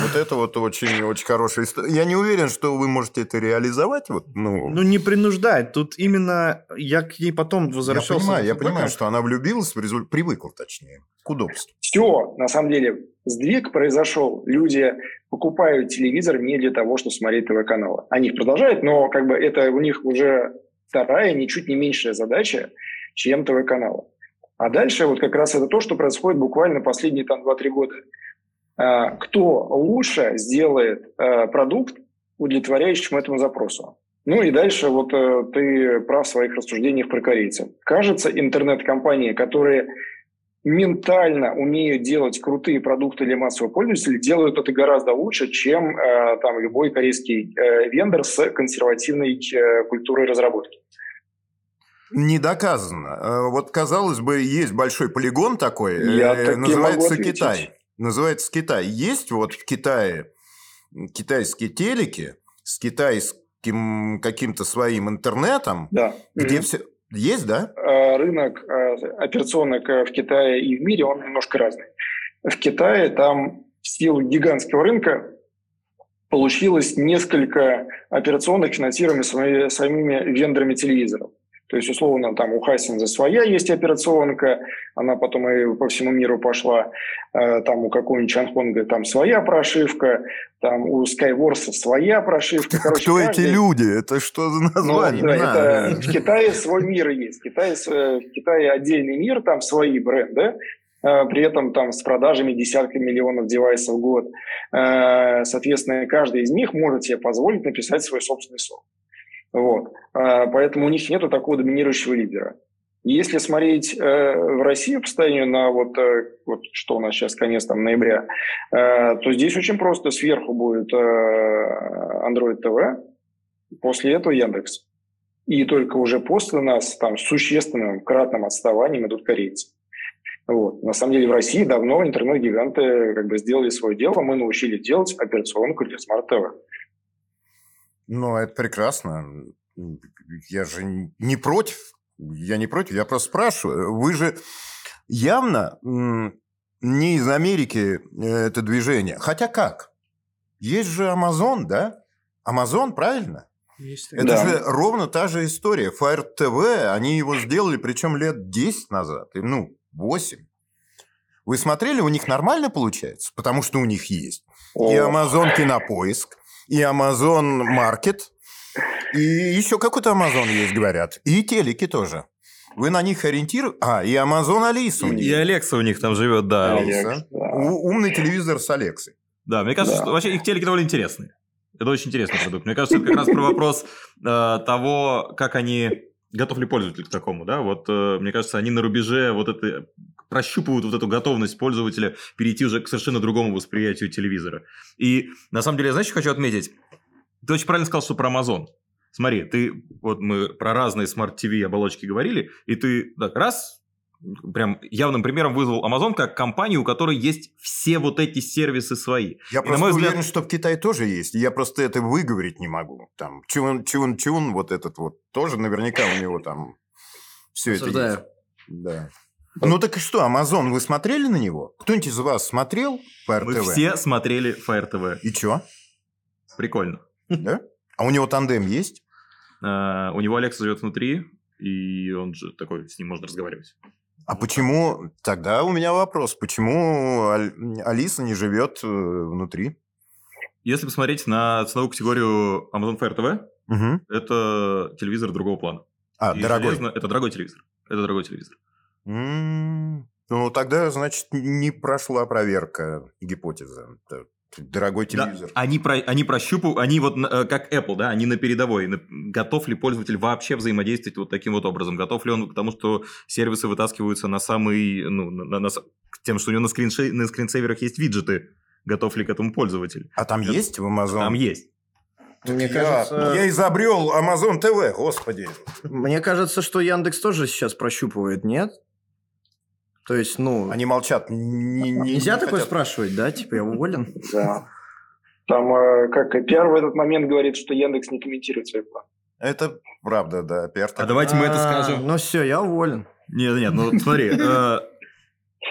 Вот это вот очень, очень хорошая история. Я не уверен, что вы можете это реализовать. Вот, ну... ну, не принуждать. Тут именно я к ней потом возвращался. Я понимаю, я понимаю, что она влюбилась, в результ... привыкла, точнее, к удобству. Все, на самом деле, сдвиг произошел. Люди покупают телевизор не для того, чтобы смотреть ТВ-каналы. Они их продолжают, но как бы это у них уже вторая, ничуть не меньшая задача, чем ТВ-каналы. А дальше вот как раз это то, что происходит буквально последние там 2-3 года. А, кто лучше сделает а, продукт, удовлетворяющим этому запросу? Ну и дальше вот э, ты прав в своих рассуждениях про корейцев. Кажется, интернет-компании, которые ментально умеют делать крутые продукты для массового пользователя, делают это гораздо лучше, чем э, там любой корейский э, вендор с консервативной э, культурой разработки. Не доказано. Э, вот, казалось бы, есть большой полигон такой, Я э, называется Китай. Называется Китай. Есть вот в Китае китайские телеки с китайским каким-то своим интернетом, да. где mm-hmm. все есть, да? Э, рынок э, операционок в Китае и в мире, он немножко разный. В Китае там в силу гигантского рынка получилось несколько операционных финансируемых своими, своими вендорами телевизоров. То есть, условно, там у Хайсенза своя есть операционка, она потом и по всему миру пошла. Э, там у какого-нибудь Чанхонга там своя прошивка, там у Skywars своя прошивка. Короче, Кто каждый... эти люди? Это что за название? Ну, да, это... В Китае свой мир есть. В Китае, э, в Китае отдельный мир, там свои бренды э, при этом там с продажами десятками миллионов девайсов в год. Соответственно, каждый из них может себе позволить написать свой собственный софт. Вот. А, поэтому у них нет такого доминирующего лидера. Если смотреть э, в России по состоянию на вот, э, вот что у нас сейчас конец там, ноября, э, то здесь очень просто. Сверху будет э, Android TV, после этого Яндекс. И только уже после нас там существенным кратным отставанием идут корейцы. Вот. На самом деле в России давно интернет-гиганты как бы сделали свое дело, мы научили делать операционку для смарт-ТВ. Ну, это прекрасно. Я же не против. Я не против, я просто спрашиваю. Вы же явно не из Америки э, это движение. Хотя как? Есть же Amazon, да? Amazon, правильно? Есть Это Да. же ровно та же история. Fire TV, они его сделали, причем лет 10 назад, и, ну, 8. Вы смотрели, у них нормально получается? Потому что у них есть и О, Amazon Кинопоиск, и Amazon Маркет, и еще какой-то Amazon есть, говорят. И телеки тоже. Вы на них ориентируетесь? А, и Amazon Алиса у них. И Алекса у них там живет, да. Алекс, Алиса. да. У- умный телевизор с Алексой. Да, мне кажется, Да. что вообще их телеки довольно интересные. Это очень интересный продукт. Мне кажется, это как раз про вопрос э, того, как они готов ли пользователь к такому, да? Вот э, мне кажется, они на рубеже вот это прощупывают вот эту готовность пользователя перейти уже к совершенно другому восприятию телевизора. И на самом деле, знаешь, что хочу отметить? Ты очень правильно сказал, что про Amazon. Смотри, ты вот мы про разные смарт-ТВ оболочки говорили, и ты так раз прям явным примером назвал Amazon как компанию, у которой есть все вот эти сервисы свои. Я И, просто мой взгляд- уверен, что в Китае тоже есть. Я просто это выговорить не могу. Там чун, чун, чун, вот этот вот тоже наверняка у него там все это есть. Да. Ну так и что, Amazon, вы смотрели на него? Кто-нибудь из вас смотрел по Мы РТВ? все смотрели Fire TV. И чё? Прикольно. Да? А у него тандем есть? Э, У него Алекса живет внутри, и он же такой, с ним можно разговаривать. А почему... Тогда у меня вопрос. Почему Алиса не живет э, внутри? Если посмотреть на ценовую категорию Amazon Fire TV, Мгм. это телевизор другого плана. А, И дорогой. железно- Это дорогой телевизор. Это дорогой телевизор. М, Ну, тогда, значит, не прошла проверка гипотезы. Это Дорогой Да, телевизор. они, про, они прощупывают, они вот э, как Apple, да, они на передовой. Готов ли пользователь вообще взаимодействовать вот таким вот образом? Готов ли он к тому, что сервисы вытаскиваются на самый, ну, на, на к тем, что у него на, скринше, на скринсейверах есть виджеты? Готов ли к этому пользователь? А там Да. есть в Amazon? Там есть. Мне Я, кажется, я изобрел Amazon TV, господи. мне кажется, что Яндекс тоже сейчас прощупывает, нет? То есть, ну, Они молчат. Не- не- нельзя не такое хотят. спрашивать, да? Типа, я уволен? Да. Там, э, как и пиар в этот момент говорит, что Яндекс не комментирует свои планы. Это правда, да. Пиар А давайте мы это А, скажем. Ну все, я уволен. Нет, нет, ну смотри, э,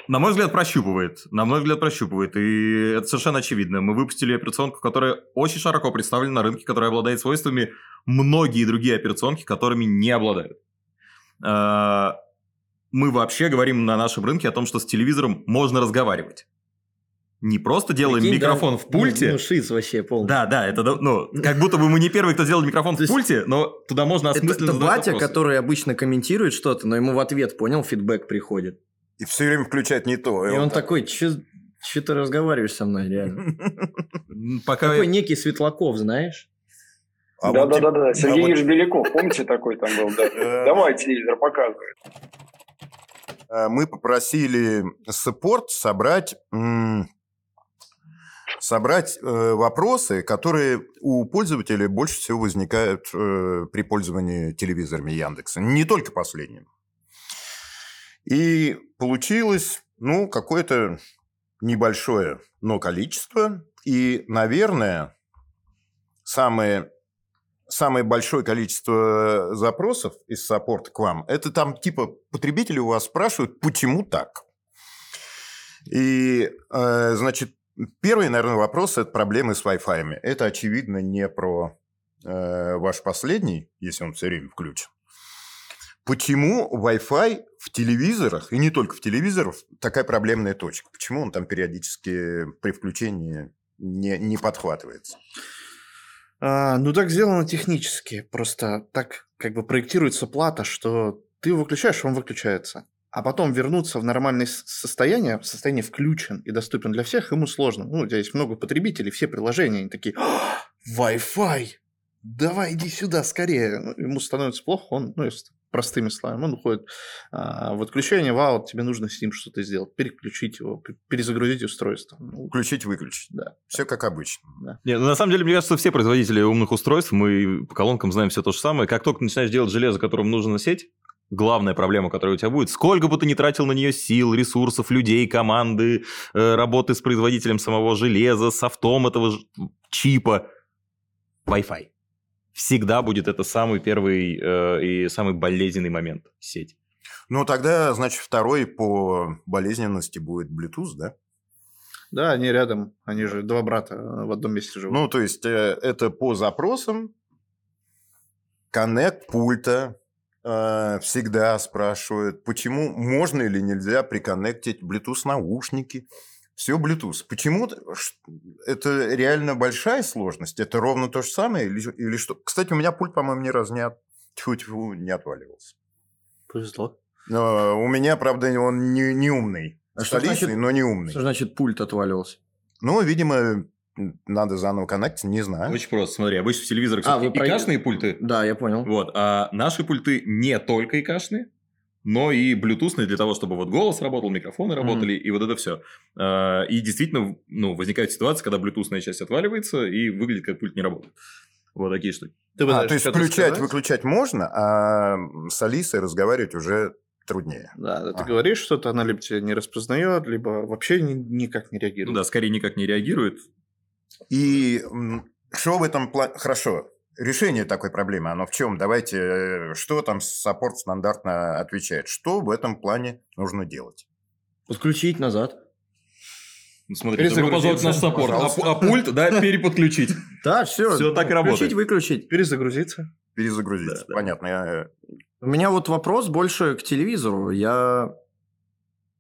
на мой взгляд, прощупывает. На мой взгляд, прощупывает. И это совершенно очевидно. Мы выпустили операционку, которая очень широко представлена на рынке, которая обладает свойствами многие другие операционки, которыми не обладают. Мы вообще говорим на нашем рынке о том, что с телевизором можно разговаривать. Не просто делаем Прикинь, да, микрофон в пульте. Ну, ну, шиц вообще полный. Да, да, это да- ну, как будто бы мы не первый, кто сделал микрофон в пульте, но туда можно Это, осмысленно это задавать батя, вопросы. который обычно комментирует что-то, но ему в ответ, понял, фидбэк приходит. И все время включает не то. И он такой, че ты разговариваешь со мной, реально? Пока... Такой некий Светлаков, знаешь? А Да-да-да, а Сергей вот- Ильич Беляков, помните такой там был? Да. Давай, телевизор, показывай. Э, Мы попросили саппорт собрать... Собрать э, вопросы, которые у пользователей больше всего возникают э, при пользовании телевизорами Яндекса. Не только последним. И получилось, ну, какое-то небольшое, но количество. И, наверное, самое, самое большое количество запросов из саппорта к вам, это там типа потребители у вас спрашивают, почему так? И, э, значит, первый, наверное, вопрос – это проблемы с Wi-Fi. Это, очевидно, не про э, ваш последний, если он все время включен. Почему Wi-Fi в телевизорах, и не только в телевизорах, такая проблемная точка? Почему он там периодически при включении не, не подхватывается? А, ну, так сделано технически. Просто так как бы проектируется плата, что ты выключаешь, он выключается. А потом вернуться в нормальное состояние, в состояние включен и доступен для всех, ему сложно. Ну, у тебя есть много потребителей, все приложения, они такие, «А, Wi-Fi, давай иди сюда скорее. Ну, Ему становится плохо, он, ну, простыми словами. Он уходит а, в отключение, вау, тебе нужно с ним что-то сделать, переключить его, перезагрузить устройство. Ну, Включить-выключить. Да. Все как обычно. Не, ну, на самом деле, мне кажется, все производители умных устройств, мы по колонкам знаем все то же самое. Как только начинаешь делать железо, которому нужна сеть, главная проблема, которая у тебя будет, сколько бы ты ни тратил на нее сил, ресурсов, людей, команды, э, работы с производителем самого железа, софтом этого чипа, Wi-Fi. Всегда будет это самый первый э, и самый болезненный момент сеть. Ну, тогда, значит, второй по болезненности будет Bluetooth, да? Да, они рядом, они же два брата э, в одном месте живут. Ну, то есть, э, это по запросам. Коннект пульта э, всегда спрашивают, почему можно или нельзя приконнектить Bluetooth-наушники. Все Bluetooth. Почему это реально большая сложность? Это ровно то же самое или, или что? Кстати, у меня пульт, по-моему, ни разу не, от... тьфу-тьфу, не отваливался. Повезло. Но у меня, правда, он не, не умный. А что Столичный, значит- но не умный. Что значит пульт отваливался? Ну, видимо, надо заново коннектить, не знаю. Очень просто, смотри, обычно в телевизорах А, вы про- икашные пульты, Да, я понял. Вот, а наши пульты не только икашные, но и блютусные для того, чтобы вот голос работал, микрофоны работали, и вот это все. И действительно, ну, возникает ситуация, когда блютусная часть отваливается, и выглядит как пульт не работает. Вот такие штуки. Ты А, то есть включать, сказать? выключать можно, а с Алисой разговаривать уже труднее. Да, да, ты Ага. говоришь что-то, она либо тебя не распознает, либо вообще ни- никак не Ну реагирует. да, скорее никак не реагирует. И что в этом плане... Хорошо, решение такой проблемы, оно в чем? Давайте, э, что там саппорт стандартно отвечает? Что в этом плане нужно делать? Подключить назад. Ну, смотри, Перезагрузиться, в наш саппорт. А, а пульт, да, переподключить. Да, все. Всё так и работает. Включить, выключить. Перезагрузиться. Перезагрузить. Да, да. Понятно. я- У меня вот вопрос больше к телевизору. Я...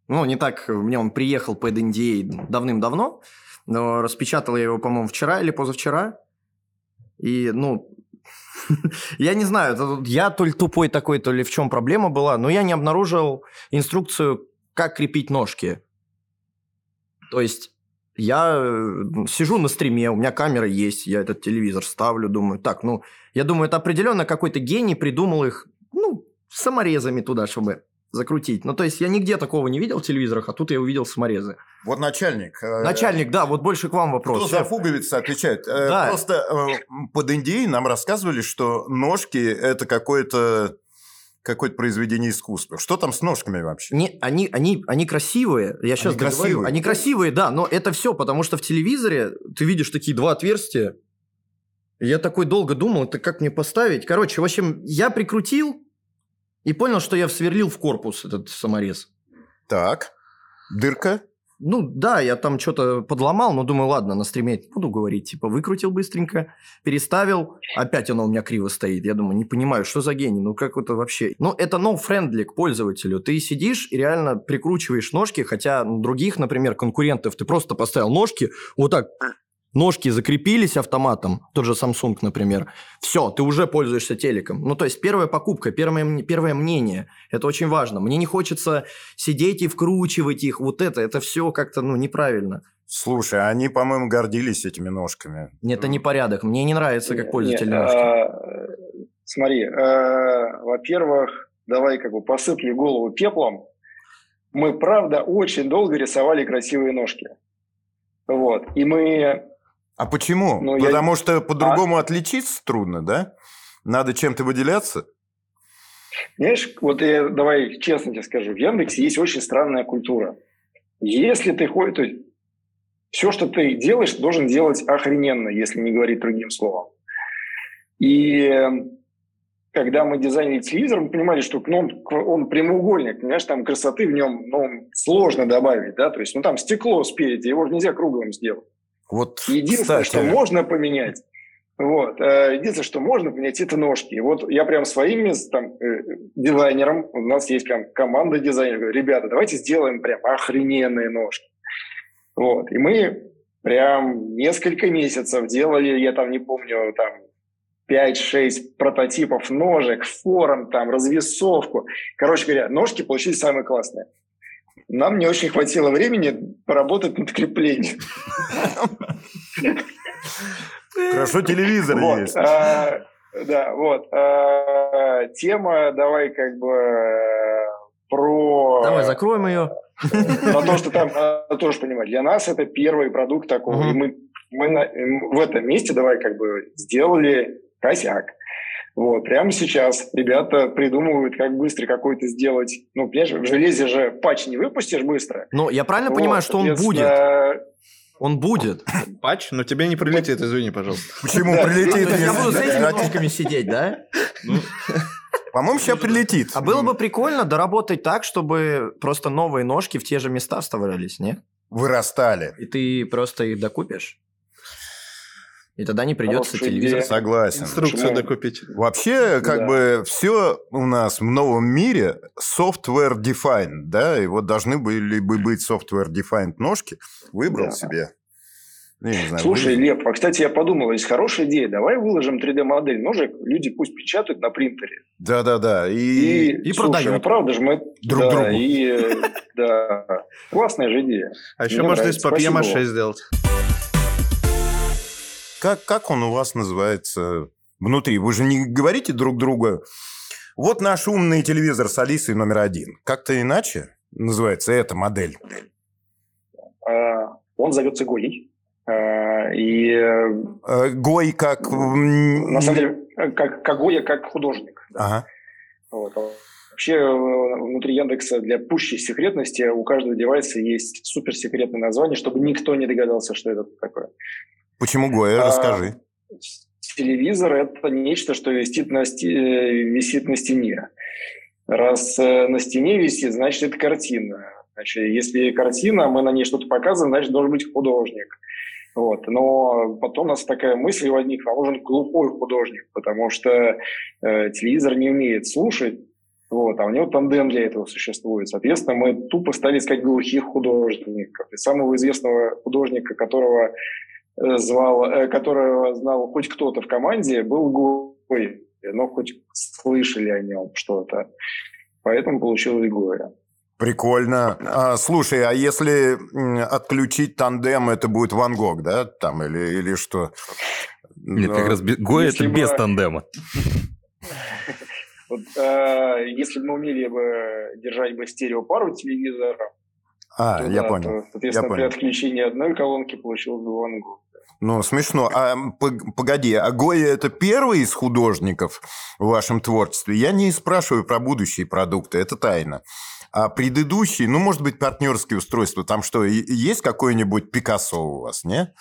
Ну, не так, мне он приехал под NDA давным-давно, но распечатал я его, по-моему, вчера или позавчера. И, ну, я не знаю, я то ли тупой такой, то ли в чем проблема была, но я не обнаружил инструкцию, как крепить ножки. То есть я э, сижу на стриме, у меня камера есть, я этот телевизор ставлю, думаю, так, ну, я думаю, это определенно какой-то гений придумал их, ну, саморезами туда, чтобы закрутить. Ну, то есть я нигде такого не видел в телевизорах, а тут я увидел саморезы. Вот начальник. э, Начальник, да, вот больше к вам Кто вопрос. за Шеф. пуговицы отвечает? Э, Да. Просто э, под Индией нам рассказывали, что ножки – это какое-то какое-то произведение искусства. Что там с ножками вообще? Не, они, они, они красивые, я сейчас Они договорю. красивые. Они красивые, да, но это все, потому что в телевизоре ты видишь такие два отверстия. Я такой долго думал, это как мне поставить. Короче, в общем, я прикрутил и понял, что я сверлил в корпус этот саморез. Так, дырка. Ну да, я там что-то подломал, но думаю, ладно, на стриме буду говорить. Типа выкрутил быстренько, переставил, опять оно у меня криво стоит. Я думаю, не понимаю, что за гений, ну как это вообще? Ну это no-friendly к пользователю. Ты сидишь и реально прикручиваешь ножки, хотя других, например, конкурентов, ты просто поставил ножки, вот так ножки закрепились автоматом, тот же Samsung, например, все, ты уже пользуешься телеком. Ну, то есть первая покупка, первое, первое мнение, это очень важно. Мне не хочется сидеть и вкручивать их, вот это, это все как-то, ну, неправильно. Слушай, они, по-моему, гордились этими ножками. Это не порядок, мне не нравится, как пользователь Не, ножки. а, Смотри, э, во-первых, давай как бы посыплю голову пеплом. Мы, правда, очень долго рисовали красивые ножки. Вот. И мы... А почему? Ну, я- Потому что по-другому отличиться трудно, да? Надо чем-то выделяться? Знаешь, вот я давай честно тебе скажу, в Яндексе есть очень странная культура. Если ты ходишь... То есть все, что ты делаешь, должен делать охрененно, если не говорить другим словом. И э, когда мы дизайнили телевизор, мы понимали, что он, он прямоугольник, понимаешь, там красоты в нем ну, сложно добавить, да, то есть, ну, там стекло спереди, его же нельзя круглым сделать. Вот, Единственное, кстати, что можно поменять, вот, э, единственное, что можно поменять, это ножки. И вот я прям своим там, э, дизайнером, у нас есть прям команда дизайнеров, говорю, ребята, давайте сделаем прям охрененные ножки. Вот, и мы прям несколько месяцев делали, я там не помню, там 5-6 прототипов ножек, форм, там, развесовку. Короче говоря, ножки получились самые классные. Нам не очень хватило времени поработать над креплением. Хорошо, телевизор Вот, есть. а, Да, вот. А, Тема, давай как бы э, про... Давай закроем ее. Про то, что там, надо тоже понимать, для нас это первый продукт такого. И мы, мы на- в этом месте давай как бы сделали косяк. Вот, прямо сейчас ребята придумывают, как быстро какой-то сделать. Ну, понимаешь, в железе же патч не выпустишь быстро. Ну, я правильно Вот, понимаю, что он будет? Он будет. Патч, но тебе не прилетит, извини, пожалуйста. Почему прилетит? Я буду с этими Да, ножками сидеть, да? По-моему, сейчас прилетит. А было бы прикольно доработать так, чтобы просто новые ножки в те же места вставлялись, нет? Вырастали. И ты просто их докупишь. И тогда не придется Хорошая телевизор. идея. Согласен. Инструкцию Почему? докупить. Вообще, как Да. бы все у нас в новом мире software defined, да, и вот должны были бы быть software defined ножки. Выбрал Да. себе. Ну, я не знаю, Слушай, выбрал. Лев, а, кстати, я подумал, есть хорошая идея. Давай выложим 3D-модель ножек, люди пусть печатают на принтере. Да-да-да. И, И, и слушай, продают. а правда же мы... Друг да, другу. И, э, да, классная же идея. А еще можно из папье-маше сделать. Как, как он у вас называется внутри? Вы же не говорите друг другу, вот наш умный телевизор с Алисой номер один. Как-то иначе называется эта модель. А, Он зовется Гой. А, И Э, Гой как... м, на самом деле, как, как Гоя, как художник. Ага. Вот. А Вообще э, внутри Яндекса для пущей секретности у каждого девайса есть суперсекретное название, чтобы никто не догадался, что это такое. Почему Гоя? А, Расскажи. Телевизор – это нечто, что висит на, сти- висит на стене. Раз э, на стене висит, значит, это картина. Значит, если картина, мы на ней что-то показываем, значит, должен быть художник. Вот. Но потом у нас такая мысль возникла, а нужен глухой художник, потому что э, телевизор не умеет слушать, вот, а у него тандем для этого существует. Соответственно, мы тупо стали искать глухих художников. И самого известного художника, которого звал, э, которого знал хоть кто-то в команде, был Гой. Но хоть слышали о нем что-то. Поэтому получилось Гоя. Прикольно. А, слушай, а если отключить тандем, это будет Ван Гог, да? Там или, или что? Нет, Но- как раз Если это бы- без тандема. Вот, э, если бы мы умели бы держать бы стереопару телевизора, А, то, я да, понял. то, соответственно, я при понял. отключении одной колонки получилось бы Ван Гог. Ну, смешно. А погоди, а Гоя это первый из художников в вашем творчестве? Я не спрашиваю про будущие продукты, это тайна. А предыдущий, ну, может быть, партнерские устройства, там что, есть какой-нибудь Пикассо у вас, не?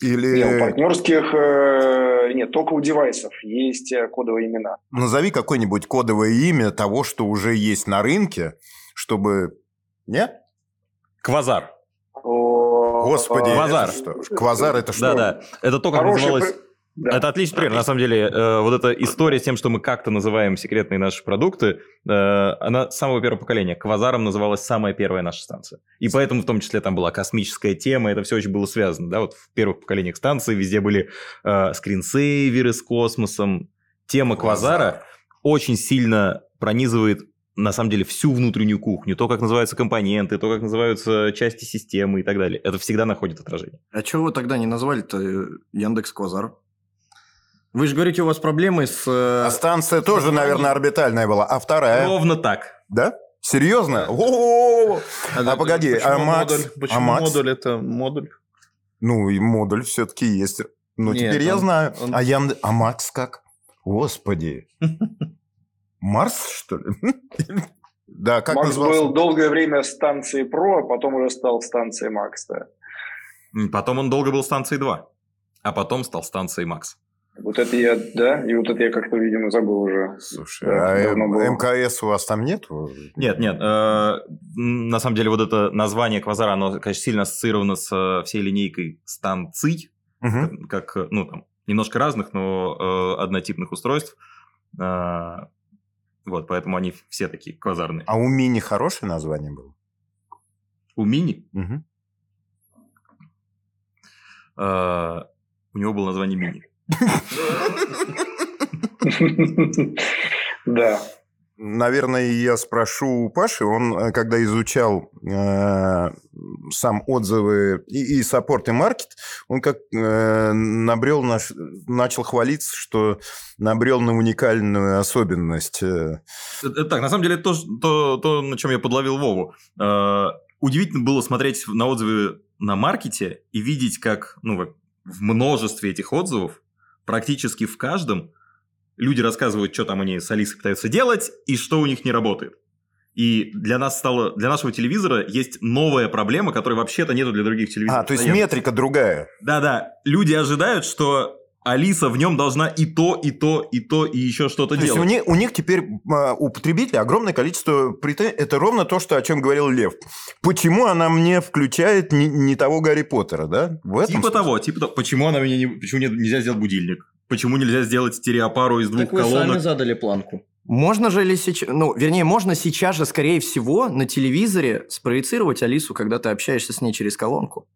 Или Не, у партнерских э, нет, только у девайсов есть э, кодовые имена. назови какое-нибудь кодовое имя того, что уже есть на рынке, чтобы... Нет? Квазар. Господи, Квазар. это что? Квазар это что? Да-да. Это то, как Хороший называлось... да. Это отличный пример. На самом деле, э, вот эта история с тем, что мы как-то называем секретные наши продукты, э, она с самого первого поколения. Квазаром называлась самая первая наша станция. И поэтому в том числе там была космическая тема, это все очень было связано. Да? Вот в первых поколениях станции везде были э, скринсейверы с космосом. Тема Квазара очень сильно пронизывает на самом деле всю внутреннюю кухню, то, как называются компоненты, то, как называются части системы и так далее. Это всегда находит отражение. А чего вы тогда не назвали-то э, Яндекс Квазар? Вы же говорите, у вас проблемы с... э, А станция тоже, наверное, орбитальная была. А вторая? Ровно так. Да? Серьезно? О-о-о! А погоди, почему а Макс? Модуль, почему А Макс? модуль это модуль? Ну, и модуль все-таки есть. Ну, Нет, теперь я знаю. он- А, Янд... а Макс как? Господи. Марс, что ли? Да, как Макс назывался? был долгое время станцией Про, а потом уже стал станцией Макс. Да. Потом он долго был станцией 2, а потом стал станцией Макс. Вот это я, да, и вот это я как-то, видимо, забыл уже. Слушай, Да, а. МКС у вас там нет? Нет, нет. э, на самом деле вот это название Квазара, оно, конечно, сильно ассоциировано с э, всей линейкой станций, Мгм. как, ну, там, немножко разных, но э, однотипных устройств. Э, вот, поэтому они все такие квазарные. А у Мини хорошее название было? У Мини Мгм. э, у него было название Мини. Да. Наверное, я спрошу у Паши. Он, э, когда изучал э, сам отзывы и, саппорт, и маркет, он как э, набрел, наш, начал хвалиться, что набрел на уникальную особенность. э. Это Так, на самом деле, то, то, то, на чем я подловил Вову. Э, Удивительно было смотреть на отзывы на маркете и видеть, как ну, в множестве этих отзывов, практически в каждом, люди рассказывают, что там они с Алисой пытаются делать и что у них не работает. И для нас стало, для нашего телевизора есть новая проблема, которой вообще-то нету для других телевизоров. А, то есть Наверное. метрика другая. Да-да, люди ожидают, что Алиса в нем должна и то, и то, и то, и еще что-то То есть делать. у них, у них теперь а, у потребителя огромное количество претензий. Это ровно то, что, о чем говорил Лев. Почему она мне включает не, не того Гарри Поттера, да? В этом Типа смысле? того, типа того. Почему она меня не, почему не- нельзя сделать будильник? Почему нельзя сделать стереопару из двух Так вы сами колонок? задали планку. Можно же ли сейчас... Ну, вернее, можно сейчас же, скорее всего, на телевизоре спроецировать Алису, когда ты общаешься с ней через колонку.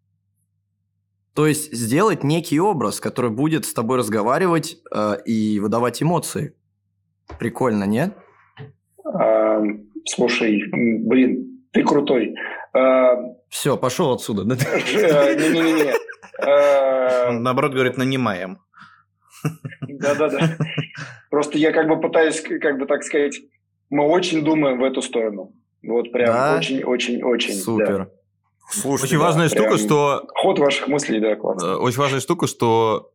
То есть сделать некий образ, который будет с тобой разговаривать э, и выдавать эмоции. Прикольно, нет? А, слушай, блин, ты крутой. А, Все, пошел отсюда. э, Не-не-не. А, наоборот, говорит, нанимаем. Да-да-да. Просто я как бы пытаюсь, как бы так сказать, мы очень думаем в эту сторону. Вот прям Да? очень-очень-очень. Супер. Слушайте, Очень важная прям- штука, что Ход ваших мыслей, да, классно. э, очень важная штука, что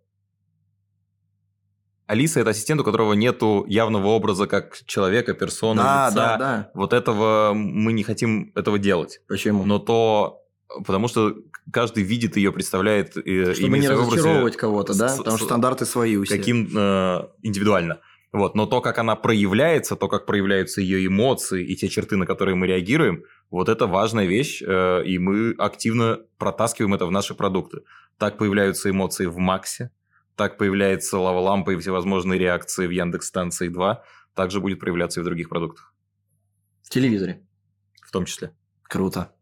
Алиса это ассистент, у которого нету явного образа как человека, персоны, Да, лица. да, да. Вот этого мы не хотим этого делать. Почему? Но то, потому что каждый видит ее, представляет, и Чтобы имеет не разочаровывать кого-то, да? с- Потому что стандарты свои у всех. каким э, индивидуально. Вот. Но то, как она проявляется, то, как проявляются ее эмоции и те черты, на которые мы реагируем, вот это важная вещь, э, и мы активно протаскиваем это в наши продукты. Так появляются эмоции в Максе, так появляется лава-лампа и всевозможные реакции в Яндекс станции 2, также будет проявляться и в других продуктах, В телевизоре. в том числе. Круто.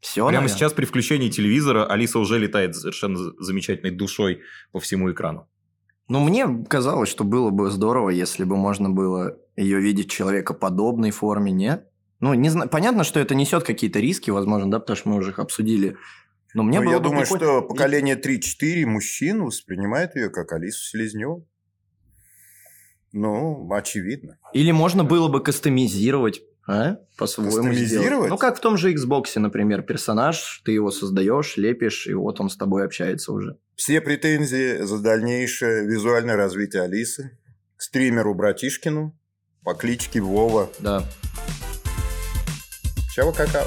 Все, Прямо сейчас при включении телевизора Алиса уже летает совершенно замечательной душой по всему экрану. Ну, мне казалось, что было бы здорово, если бы можно было ее видеть в человекоподобной форме, нет? Ну, не знаю. Понятно, что это несет какие-то риски, возможно, да, потому что мы уже их обсудили. Но мне Ну, было я бы думаю, прикольно- что поколение 3-4 мужчин воспринимает ее как Алису Селезневу. Ну, очевидно. Или можно было бы кастомизировать, а? По-своему сделать. Ну, как в том же Xbox, например, персонаж, ты его создаешь, лепишь, и вот он с тобой общается уже. Все претензии за дальнейшее визуальное развитие Алисы к стримеру Братишкину по кличке Вова. Да. Чего какао.